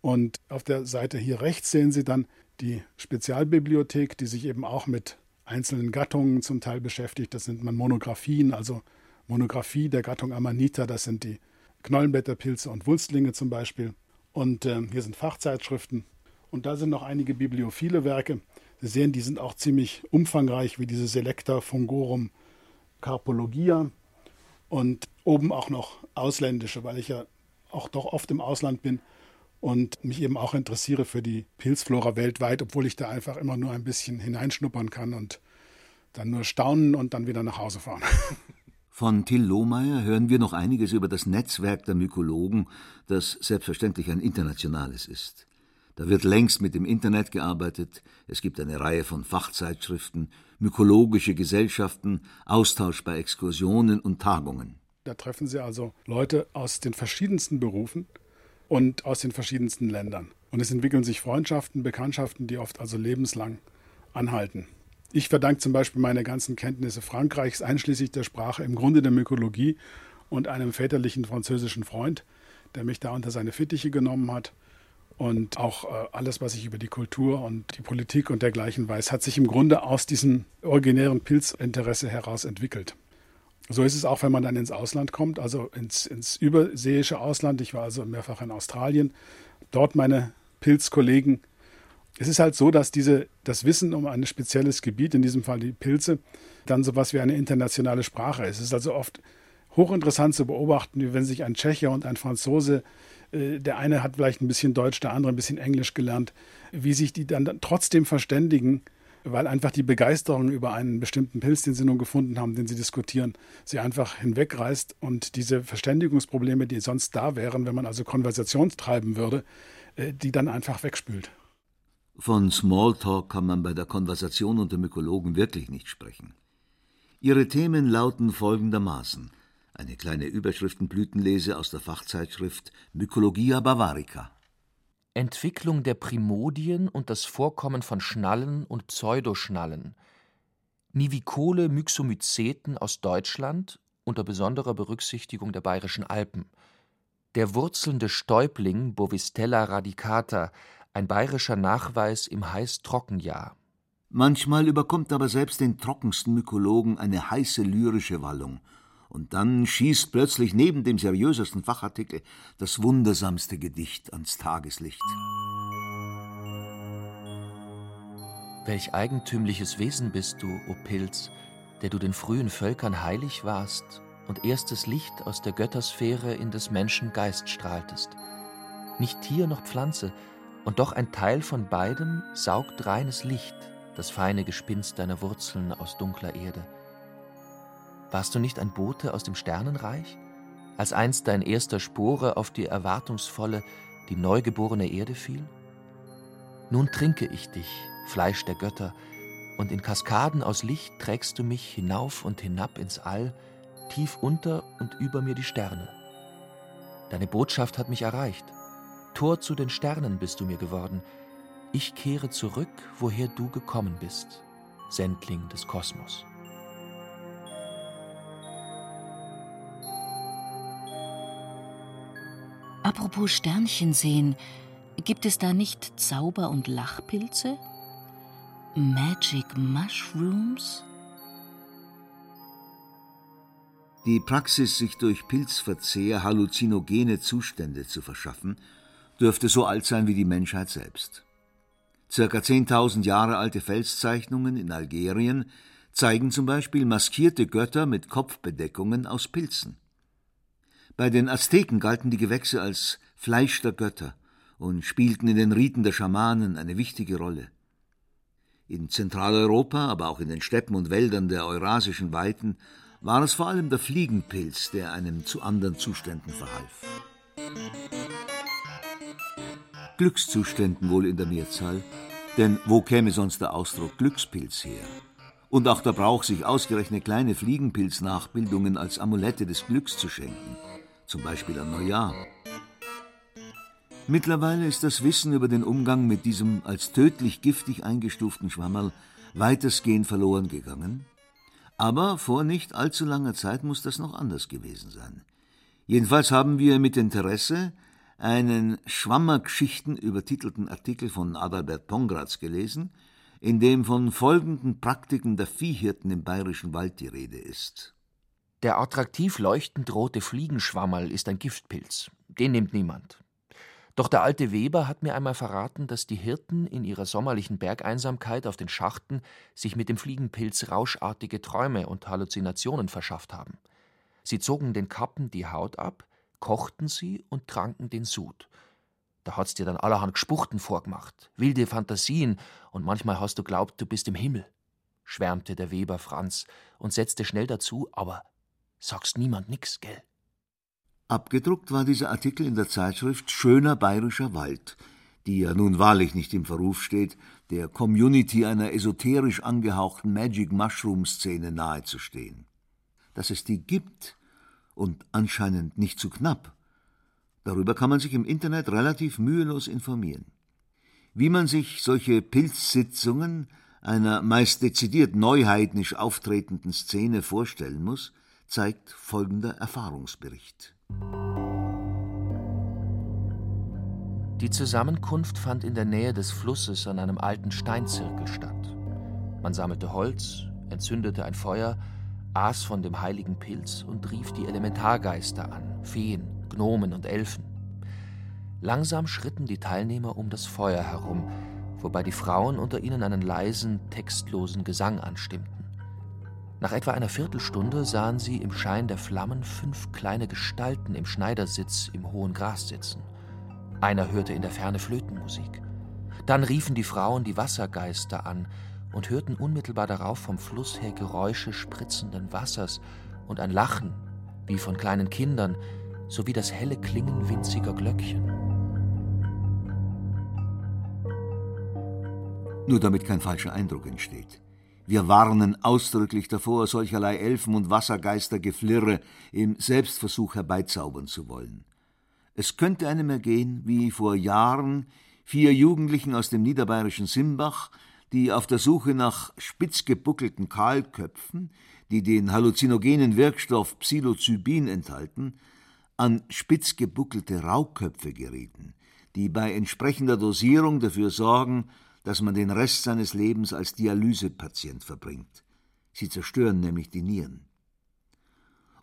Speaker 9: Und auf der Seite hier rechts sehen Sie dann die Spezialbibliothek, die sich eben auch mit einzelnen Gattungen zum Teil beschäftigt. Das sind man Monographien, also Monographie der Gattung Amanita, das sind die Knollenblätterpilze und Wulstlinge zum Beispiel. Und äh, hier sind Fachzeitschriften. Und da sind noch einige bibliophile Werke. Sie sehen, die sind auch ziemlich umfangreich, wie diese Selecta Fungorum Carpologia. Und oben auch noch ausländische, weil ich ja auch doch oft im Ausland bin und mich eben auch interessiere für die Pilzflora weltweit, obwohl ich da einfach immer nur ein bisschen hineinschnuppern kann und dann nur staunen und dann wieder nach Hause fahren.
Speaker 3: Von Till Lohmeier hören wir noch einiges über das Netzwerk der Mykologen, das selbstverständlich ein internationales ist. Da wird längst mit dem Internet gearbeitet, es gibt eine Reihe von Fachzeitschriften, mykologische Gesellschaften, Austausch bei Exkursionen und Tagungen.
Speaker 9: Da treffen Sie also Leute aus den verschiedensten Berufen und aus den verschiedensten Ländern. Und es entwickeln sich Freundschaften, Bekanntschaften, die oft also lebenslang anhalten. Ich verdanke zum Beispiel meine ganzen Kenntnisse Frankreichs, einschließlich der Sprache, im Grunde der Mykologie und einem väterlichen französischen Freund, der mich da unter seine Fittiche genommen hat. Und auch äh, alles, was ich über die Kultur und die Politik und dergleichen weiß, hat sich im Grunde aus diesem originären Pilzinteresse heraus entwickelt. So ist es auch, wenn man dann ins Ausland kommt, also ins, ins überseeische Ausland. Ich war also mehrfach in Australien, dort meine Pilzkollegen es ist halt so, dass diese, das Wissen um ein spezielles Gebiet, in diesem Fall die Pilze, dann sowas wie eine internationale Sprache ist. Es ist also oft hochinteressant zu beobachten, wie wenn sich ein Tschecher und ein Franzose, äh, der eine hat vielleicht ein bisschen Deutsch, der andere ein bisschen Englisch gelernt, wie sich die dann trotzdem verständigen, weil einfach die Begeisterung über einen bestimmten Pilz, den sie nun gefunden haben, den sie diskutieren, sie einfach hinwegreißt und diese Verständigungsprobleme, die sonst da wären, wenn man also Konversation treiben würde, äh, die dann einfach wegspült.
Speaker 3: Von Smalltalk kann man bei der Konversation unter Mykologen wirklich nicht sprechen. Ihre Themen lauten folgendermaßen: eine kleine Überschriftenblütenlese aus der Fachzeitschrift Mykologia Bavarica.
Speaker 5: Entwicklung der Primodien und das Vorkommen von Schnallen und Pseudoschnallen. Nivicole Myxomyceten aus Deutschland unter besonderer Berücksichtigung der Bayerischen Alpen. Der wurzelnde Stäubling Bovistella radicata ein bayerischer Nachweis im Heiß-Trockenjahr.
Speaker 3: Manchmal überkommt aber selbst den trockensten Mykologen eine heiße lyrische Wallung. Und dann schießt plötzlich neben dem seriösesten Fachartikel das wundersamste Gedicht ans Tageslicht.
Speaker 5: Welch eigentümliches Wesen bist du, o Pilz, der du den frühen Völkern heilig warst und erstes Licht aus der Göttersphäre in des Menschen Geist strahltest. Nicht Tier noch Pflanze, und doch ein Teil von beidem saugt reines Licht, das feine Gespinst deiner Wurzeln aus dunkler Erde. Warst du nicht ein Bote aus dem Sternenreich, als einst dein erster Spore auf die erwartungsvolle, die neugeborene Erde fiel? Nun trinke ich dich, Fleisch der Götter, und in Kaskaden aus Licht trägst du mich hinauf und hinab ins All, tief unter und über mir die Sterne. Deine Botschaft hat mich erreicht. Tor zu den Sternen bist du mir geworden. Ich kehre zurück, woher du gekommen bist, Sendling des Kosmos.
Speaker 6: Apropos Sternchen sehen, gibt es da nicht Zauber- und Lachpilze? Magic Mushrooms?
Speaker 3: Die Praxis, sich durch Pilzverzehr halluzinogene Zustände zu verschaffen, dürfte so alt sein wie die Menschheit selbst. Circa 10.000 Jahre alte Felszeichnungen in Algerien zeigen zum Beispiel maskierte Götter mit Kopfbedeckungen aus Pilzen. Bei den Azteken galten die Gewächse als Fleisch der Götter und spielten in den Riten der Schamanen eine wichtige Rolle. In Zentraleuropa, aber auch in den Steppen und Wäldern der eurasischen Weiten war es vor allem der Fliegenpilz, der einem zu anderen Zuständen verhalf. Glückszuständen wohl in der Mehrzahl, denn wo käme sonst der Ausdruck Glückspilz her? Und auch der Brauch, sich ausgerechnet kleine Fliegenpilznachbildungen als Amulette des Glücks zu schenken, zum Beispiel an Neujahr. Mittlerweile ist das Wissen über den Umgang mit diesem als tödlich giftig eingestuften Schwammerl weitestgehend verloren gegangen. Aber vor nicht allzu langer Zeit muss das noch anders gewesen sein. Jedenfalls haben wir mit Interesse einen Schwammergeschichten übertitelten Artikel von Adalbert Pongratz gelesen, in dem von folgenden Praktiken der Viehhirten im bayerischen Wald die Rede ist.
Speaker 5: Der attraktiv leuchtend rote Fliegenschwammerl ist ein Giftpilz. Den nimmt niemand. Doch der alte Weber hat mir einmal verraten, dass die Hirten in ihrer sommerlichen Bergeinsamkeit auf den Schachten sich mit dem Fliegenpilz rauschartige Träume und Halluzinationen verschafft haben. Sie zogen den Kappen die Haut ab, kochten sie und tranken den Sud. Da hat's dir dann allerhand Gespuchten vorgemacht, wilde Fantasien, und manchmal hast du glaubt, du bist im Himmel, schwärmte der Weber Franz und setzte schnell dazu, aber sagst niemand nix, gell?
Speaker 3: Abgedruckt war dieser Artikel in der Zeitschrift Schöner bayerischer Wald, die ja nun wahrlich nicht im Verruf steht, der Community einer esoterisch angehauchten Magic Mushroom Szene nahezustehen. Dass es die gibt und anscheinend nicht zu knapp, darüber kann man sich im Internet relativ mühelos informieren. Wie man sich solche Pilzsitzungen einer meist dezidiert neuheidnisch auftretenden Szene vorstellen muss, zeigt folgender Erfahrungsbericht.
Speaker 5: Die Zusammenkunft fand in der Nähe des Flusses an einem alten Steinzirkel statt. Man sammelte Holz, entzündete ein Feuer, aß von dem heiligen Pilz und rief die Elementargeister an, Feen, Gnomen und Elfen. Langsam schritten die Teilnehmer um das Feuer herum, wobei die Frauen unter ihnen einen leisen, textlosen Gesang anstimmten. Nach etwa einer Viertelstunde sahen sie im Schein der Flammen fünf kleine Gestalten im Schneidersitz im hohen Gras sitzen. Einer hörte in der Ferne Flötenmusik. Dann riefen die Frauen die Wassergeister an und hörten unmittelbar darauf vom Fluss her Geräusche spritzenden Wassers und ein Lachen wie von kleinen Kindern sowie das helle Klingen winziger Glöckchen.
Speaker 3: Nur damit kein falscher Eindruck entsteht. Wir warnen ausdrücklich davor, solcherlei Elfen- und Wassergeistergeflirre im Selbstversuch herbeizaubern zu wollen. Es könnte einem ergehen, wie vor Jahren vier Jugendlichen aus dem niederbayerischen Simbach, die auf der Suche nach spitzgebuckelten Kahlköpfen, die den halluzinogenen Wirkstoff Psilocybin enthalten, an spitzgebuckelte Rauköpfe gerieten, die bei entsprechender Dosierung dafür sorgen, dass man den Rest seines Lebens als Dialysepatient verbringt. Sie zerstören nämlich die Nieren.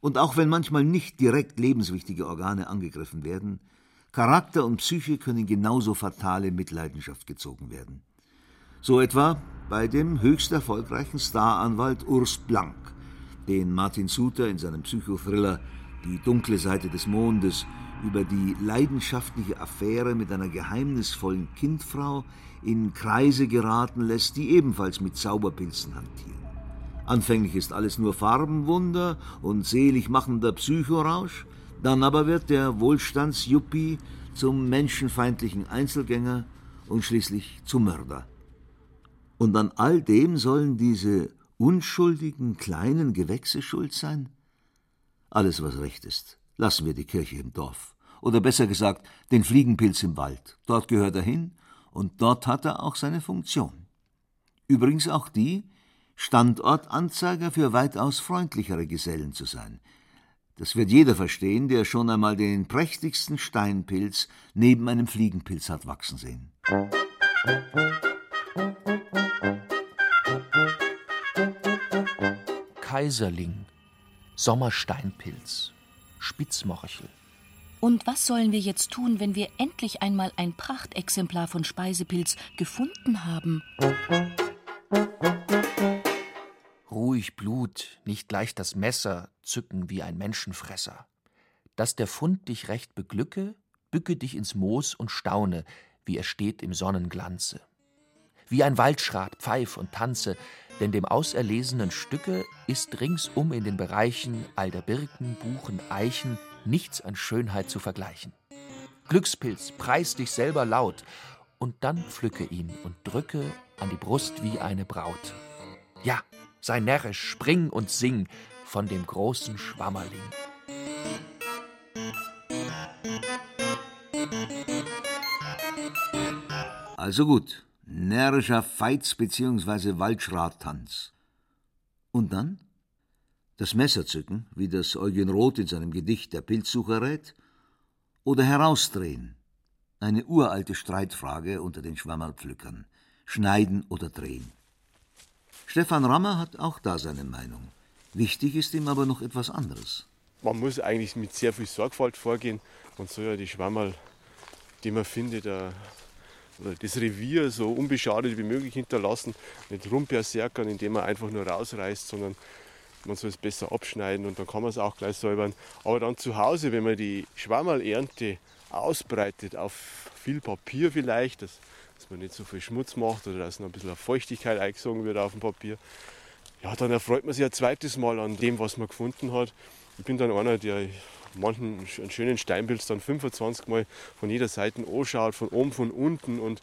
Speaker 3: Und auch wenn manchmal nicht direkt lebenswichtige Organe angegriffen werden, Charakter und Psyche können genauso fatale Mitleidenschaft gezogen werden. So etwa bei dem höchst erfolgreichen Staranwalt Urs Blank, den Martin Suter in seinem Psychothriller Die dunkle Seite des Mondes über die leidenschaftliche Affäre mit einer geheimnisvollen Kindfrau in Kreise geraten lässt, die ebenfalls mit Zauberpilzen hantieren. Anfänglich ist alles nur Farbenwunder und selig machender Psychorausch, dann aber wird der Wohlstandsjuppie zum menschenfeindlichen Einzelgänger und schließlich zum Mörder. Und an all dem sollen diese unschuldigen kleinen Gewächse schuld sein? Alles, was recht ist, lassen wir die Kirche im Dorf. Oder besser gesagt, den Fliegenpilz im Wald. Dort gehört er hin und dort hat er auch seine Funktion. Übrigens auch die, Standortanzeiger für weitaus freundlichere Gesellen zu sein. Das wird jeder verstehen, der schon einmal den prächtigsten Steinpilz neben einem Fliegenpilz hat wachsen sehen.
Speaker 5: Kaiserling, Sommersteinpilz, Spitzmorchel.
Speaker 6: Und was sollen wir jetzt tun, wenn wir endlich einmal ein Prachtexemplar von Speisepilz gefunden haben?
Speaker 5: Ruhig Blut, nicht gleich das Messer zücken wie ein Menschenfresser. Dass der Fund dich recht beglücke, bücke dich ins Moos und staune, wie er steht im Sonnenglanze. Wie ein Waldschrat pfeif und tanze, denn dem auserlesenen Stücke ist ringsum in den Bereichen all der Birken, Buchen, Eichen nichts an Schönheit zu vergleichen. Glückspilz, preis dich selber laut, und dann pflücke ihn und drücke an die Brust wie eine Braut. Ja, sei närrisch, spring und sing von dem großen Schwammerling.
Speaker 3: Also gut, närrischer Feiz bzw. Waldschrattanz. Und dann? Das Messer zücken, wie das Eugen Roth in seinem Gedicht Der Pilzsucher rät, oder herausdrehen? Eine uralte Streitfrage unter den Schwammerpflückern. Schneiden oder drehen. Stefan Rammer hat auch da seine Meinung. Wichtig ist ihm aber noch etwas anderes.
Speaker 4: Man muss eigentlich mit sehr viel Sorgfalt vorgehen und soll ja die Schwammerl, die man findet, äh, das Revier so unbeschadet wie möglich hinterlassen. Nicht rumperserkern, indem man einfach nur rausreißt, sondern man soll es besser abschneiden und dann kann man es auch gleich säubern. Aber dann zu Hause, wenn man die Schwammerlernte ausbreitet auf viel Papier vielleicht, dass, dass man nicht so viel Schmutz macht oder dass noch ein bisschen Feuchtigkeit eingesogen wird auf dem Papier, ja, dann erfreut man sich ein zweites Mal an dem, was man gefunden hat. Ich bin dann einer, der manchen einen schönen Steinpilz dann 25 Mal von jeder Seite anschaut, von oben, von unten und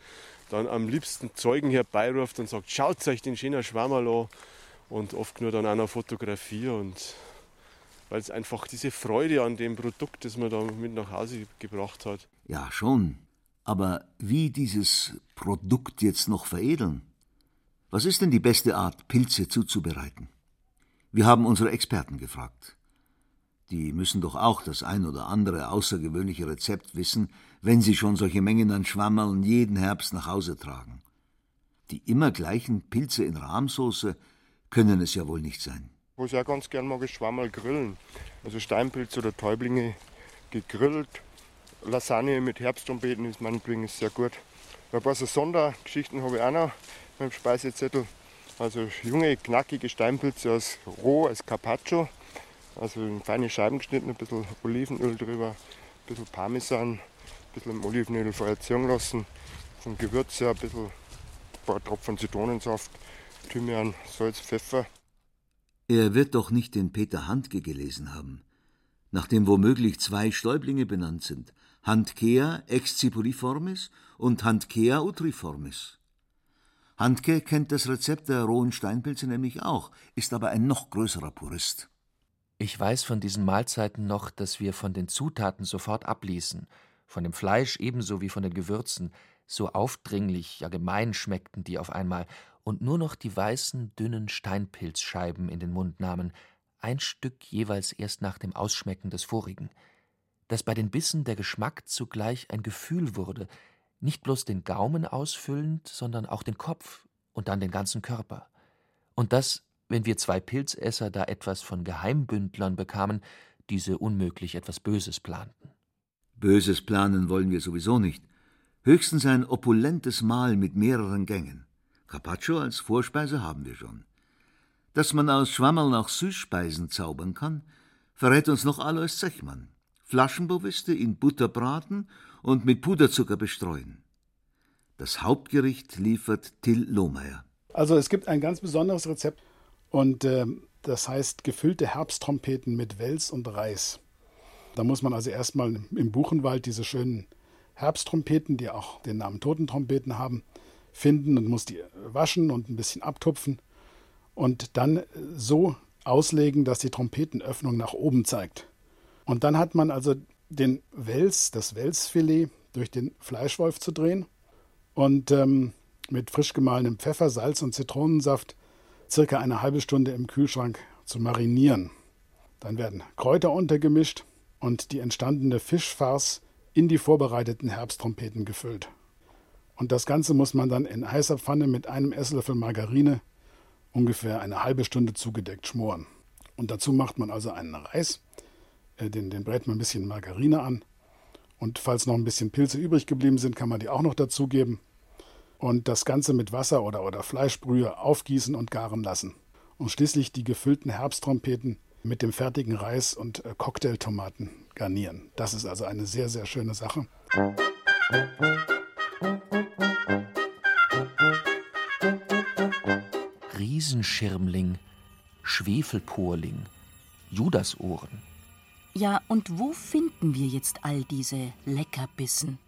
Speaker 4: dann am liebsten Zeugen herbeiruft und sagt, schaut euch den schönen Schwammerl an und oft nur dann auch noch fotografiere und weil es einfach diese Freude an dem Produkt, das man da mit nach Hause gebracht hat.
Speaker 3: Ja, schon. Aber wie dieses Produkt jetzt noch veredeln? Was ist denn die beste Art, Pilze zuzubereiten? Wir haben unsere Experten gefragt. Die müssen doch auch das ein oder andere außergewöhnliche Rezept wissen, wenn sie schon solche Mengen an Schwammerln jeden Herbst nach Hause tragen. Die immer gleichen Pilze in Rahmsoße können es ja wohl nicht sein.
Speaker 7: Was ich auch ganz gern mag, ist Schwammerl grillen. Also Steinpilz oder Täublinge gegrillt. Lasagne mit Herbsttrompeten ist meinetwegen sehr gut. Ein paar so Sondergeschichten habe ich auch noch beim Speisezettel. Also junge, knackige Steinpilze als roh, als Carpaccio. Also in feine Scheiben geschnitten, ein bisschen Olivenöl drüber, ein bisschen Parmesan, ein bisschen im Olivenöl ziehen lassen. Vom Gewürz her ein bisschen ein paar Tropfen Zitronensaft, Thymian, Salz, Pfeffer.
Speaker 3: Er wird doch nicht den Peter Handke gelesen haben, nachdem womöglich zwei Stäublinge benannt sind, Handkea excipuliformis und Handkea utriformis. Handke kennt das Rezept der rohen Steinpilze nämlich auch, ist aber ein noch größerer Purist.
Speaker 5: Ich weiß von diesen Mahlzeiten noch, dass wir von den Zutaten sofort abließen, von dem Fleisch ebenso wie von den Gewürzen, so aufdringlich, ja gemein schmeckten die auf einmal, und nur noch die weißen, dünnen Steinpilzscheiben in den Mund nahmen, ein Stück jeweils erst nach dem Ausschmecken des vorigen, dass bei den Bissen der Geschmack zugleich ein Gefühl wurde, nicht bloß den Gaumen ausfüllend, sondern auch den Kopf und dann den ganzen Körper, und dass, wenn wir zwei Pilzesser da etwas von Geheimbündlern bekamen, diese unmöglich etwas Böses planten.
Speaker 3: Böses planen wollen wir sowieso nicht. Höchstens ein opulentes Mahl mit mehreren Gängen. Carpaccio als Vorspeise haben wir schon. Dass man aus Schwammerl auch Süßspeisen zaubern kann, verrät uns noch Alois Zechmann. Flaschenboviste in Butter braten und mit Puderzucker bestreuen. Das Hauptgericht liefert Till Lohmeier.
Speaker 9: Also es gibt ein ganz besonderes Rezept und äh, das heißt gefüllte Herbsttrompeten mit Wels und Reis. Da muss man also erstmal im Buchenwald diese schönen Herbsttrompeten, die auch den Namen Totentrompeten haben, finden und muss die waschen und ein bisschen abtupfen und dann so auslegen, dass die Trompetenöffnung nach oben zeigt. Und dann hat man also den Wels, das Welsfilet durch den Fleischwolf zu drehen und ähm, mit frisch gemahlenem Pfeffer, Salz und Zitronensaft circa eine halbe Stunde im Kühlschrank zu marinieren. Dann werden Kräuter untergemischt und die entstandene Fischfarce in die vorbereiteten Herbsttrompeten gefüllt. Und das Ganze muss man dann in heißer Pfanne mit einem Esslöffel Margarine ungefähr eine halbe Stunde zugedeckt schmoren. Und dazu macht man also einen Reis, äh, den, den brät man ein bisschen Margarine an. Und falls noch ein bisschen Pilze übrig geblieben sind, kann man die auch noch dazugeben und das Ganze mit Wasser oder, oder Fleischbrühe aufgießen und garen lassen. Und schließlich die gefüllten Herbsttrompeten mit dem fertigen Reis und äh, Cocktailtomaten garnieren. Das ist also eine sehr, sehr schöne Sache.
Speaker 5: Riesenschirmling, Schwefelporling, Judasohren.
Speaker 6: Ja, und wo finden wir jetzt all diese Leckerbissen?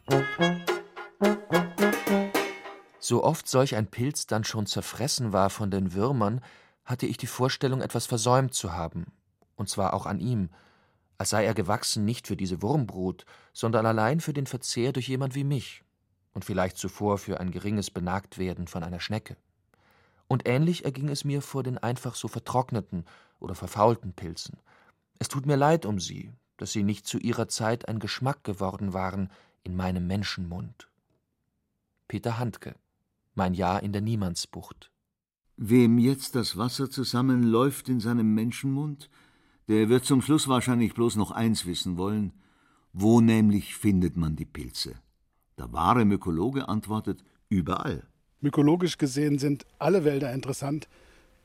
Speaker 5: So oft solch ein Pilz dann schon zerfressen war von den Würmern, hatte ich die Vorstellung, etwas versäumt zu haben, und zwar auch an ihm, als sei er gewachsen nicht für diese Wurmbrut, sondern allein für den Verzehr durch jemand wie mich und vielleicht zuvor für ein geringes Benagtwerden von einer Schnecke. Und ähnlich erging es mir vor den einfach so vertrockneten oder verfaulten Pilzen. Es tut mir leid um sie, dass sie nicht zu ihrer Zeit ein Geschmack geworden waren in meinem Menschenmund. Peter Handke mein Jahr in der Niemandsbucht.
Speaker 3: Wem jetzt das Wasser zusammenläuft in seinem Menschenmund, der wird zum Schluss wahrscheinlich bloß noch eins wissen wollen, wo nämlich findet man die Pilze? Der wahre Mykologe antwortet, überall.
Speaker 9: Mykologisch gesehen sind alle Wälder interessant.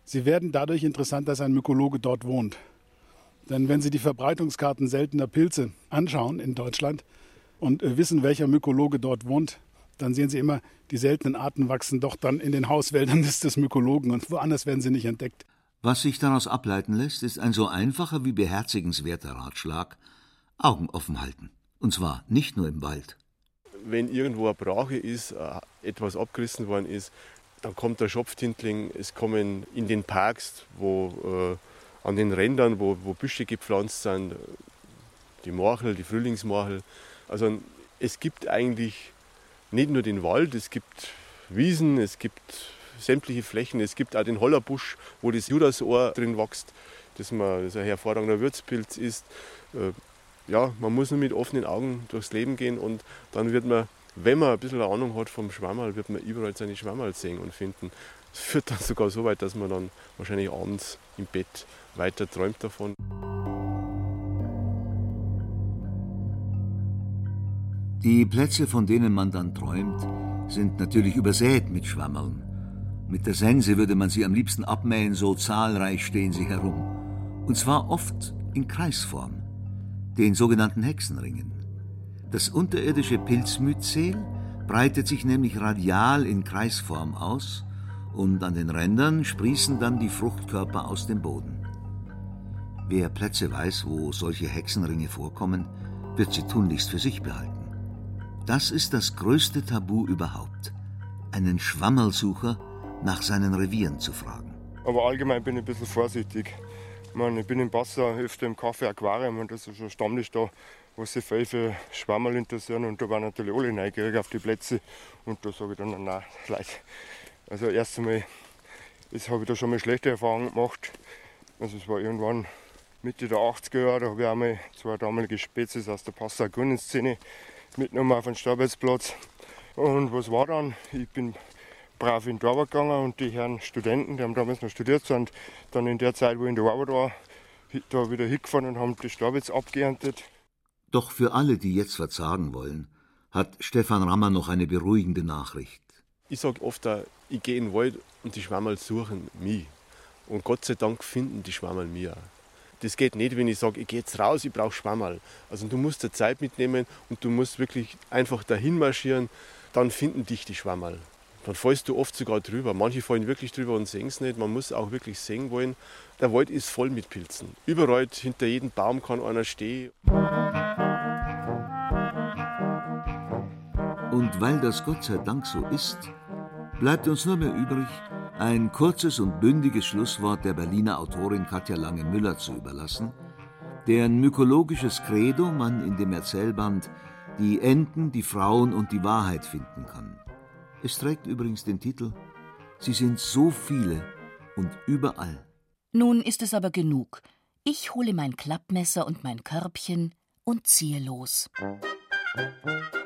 Speaker 9: Sie werden dadurch interessant, dass ein Mykologe dort wohnt. Denn wenn Sie die Verbreitungskarten seltener Pilze anschauen in Deutschland und äh, wissen, welcher Mykologe dort wohnt, dann sehen Sie immer, die seltenen Arten wachsen doch dann in den Hauswäldern des Mykologen und woanders werden sie nicht entdeckt.
Speaker 3: Was sich daraus ableiten lässt, ist ein so einfacher wie beherzigenswerter Ratschlag: Augen offen halten. Und zwar nicht nur im Wald.
Speaker 4: Wenn irgendwo eine Brache ist, äh, etwas abgerissen worden ist, dann kommt der Schopftintling, es kommen in den Parks, wo äh, an den Rändern, wo, wo Büsche gepflanzt sind, die Morchel, die Frühlingsmorchel. Also es gibt eigentlich nicht nur den Wald, es gibt Wiesen, es gibt sämtliche Flächen, es gibt auch den Hollerbusch, wo das Judasohr drin wächst, das, man, das ein hervorragender Würzpilz ist. Äh, ja, man muss nur mit offenen Augen durchs Leben gehen und dann wird man, wenn man ein bisschen Ahnung hat vom Schwammerl, wird man überall seine Schwammerl sehen und finden. Es führt dann sogar so weit, dass man dann wahrscheinlich abends im Bett weiter träumt davon.
Speaker 3: Die Plätze, von denen man dann träumt, sind natürlich übersät mit Schwammerln. Mit der Sense würde man sie am liebsten abmähen, so zahlreich stehen sie herum. Und zwar oft in Kreisform, den sogenannten Hexenringen. Das unterirdische Pilzmyzel breitet sich nämlich radial in Kreisform aus und an den Rändern sprießen dann die Fruchtkörper aus dem Boden. Wer Plätze weiß, wo solche Hexenringe vorkommen, wird sie tunlichst für sich behalten. Das ist das größte Tabu überhaupt, einen Schwammerlsucher nach seinen Revieren zu fragen.
Speaker 7: Aber allgemein bin ich ein bisschen vorsichtig. Ich, meine, ich bin im Wasser öfter im Kaffee Aquarium und das ist schon stammlich da, wo sich viel für Schwammerl interessieren und da waren natürlich alle neugierig auf die Plätze und da sage ich dann, nein, Leute. Also erst einmal habe ich da schon mal schlechte Erfahrungen gemacht. Also es war irgendwann Mitte der 80er Jahre, da habe ich einmal zwei damalige Spezies aus der Passauer Grünen-Szene mitgenommen auf den Starbeitsplatz. Und was war dann? Ich bin brav in die Arbeit gegangen und die Herren Studenten, die haben damals noch studiert, sind dann in der Zeit, wo ich in der Arbeit war, da wieder hingefahren und haben die Starbitz abgeerntet.
Speaker 3: Doch für alle, die jetzt verzagen wollen, hat Stefan Rammer noch eine beruhigende Nachricht.
Speaker 4: Ich sage oft, ich gehe in den Wald und die Schwammerl suchen mich. Und Gott sei Dank finden die Schwammerl mir. Das geht nicht, wenn ich sage, ich gehe jetzt raus, ich brauche Schwammerl. Also du musst dir Zeit mitnehmen und du musst wirklich einfach dahin marschieren, dann finden dich die Schwammerl. Dann fällst du oft sogar drüber. Manche fallen wirklich drüber und sehen es nicht. Man muss auch wirklich sehen wollen. Der Wald ist voll mit Pilzen. Überall hinter jedem Baum kann einer stehen.
Speaker 3: Und weil das Gott sei Dank so ist, bleibt uns nur mehr übrig, ein kurzes und bündiges Schlusswort der Berliner Autorin Katja Lange-Müller zu überlassen, deren mykologisches Credo man in dem Erzählband Die Enten, die Frauen und die Wahrheit finden kann. Es trägt übrigens den Titel Sie sind so viele und überall.
Speaker 6: Nun ist es aber genug. Ich hole mein Klappmesser und mein Körbchen und ziehe los.
Speaker 2: Strubbelkopf,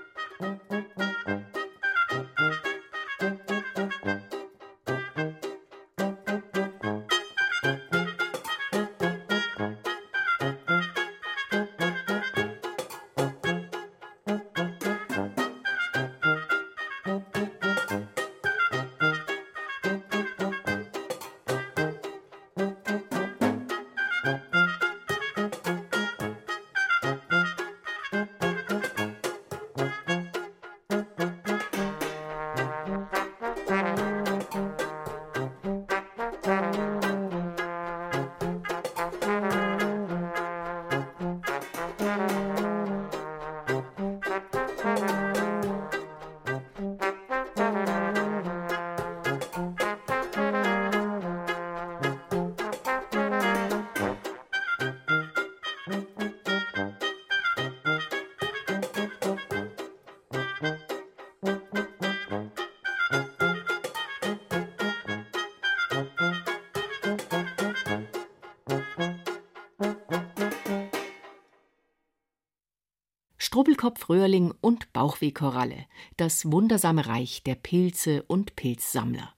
Speaker 2: Röhrling und Bauchwehkoralle, das wundersame Reich der Pilze und Pilzsammler.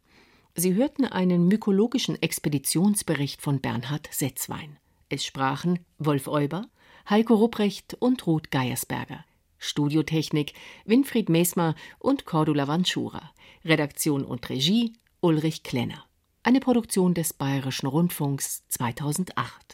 Speaker 2: Sie hörten einen mykologischen Expeditionsbericht von Bernhard Setzwein. Es sprachen Wolf Euber, Heiko Rupprecht und Ruth Geiersberger. Studiotechnik Winfried Mesmer und Cordula Vanschura. Redaktion und Regie Ulrich Klenner. Eine Produktion des Bayerischen Rundfunks 2008.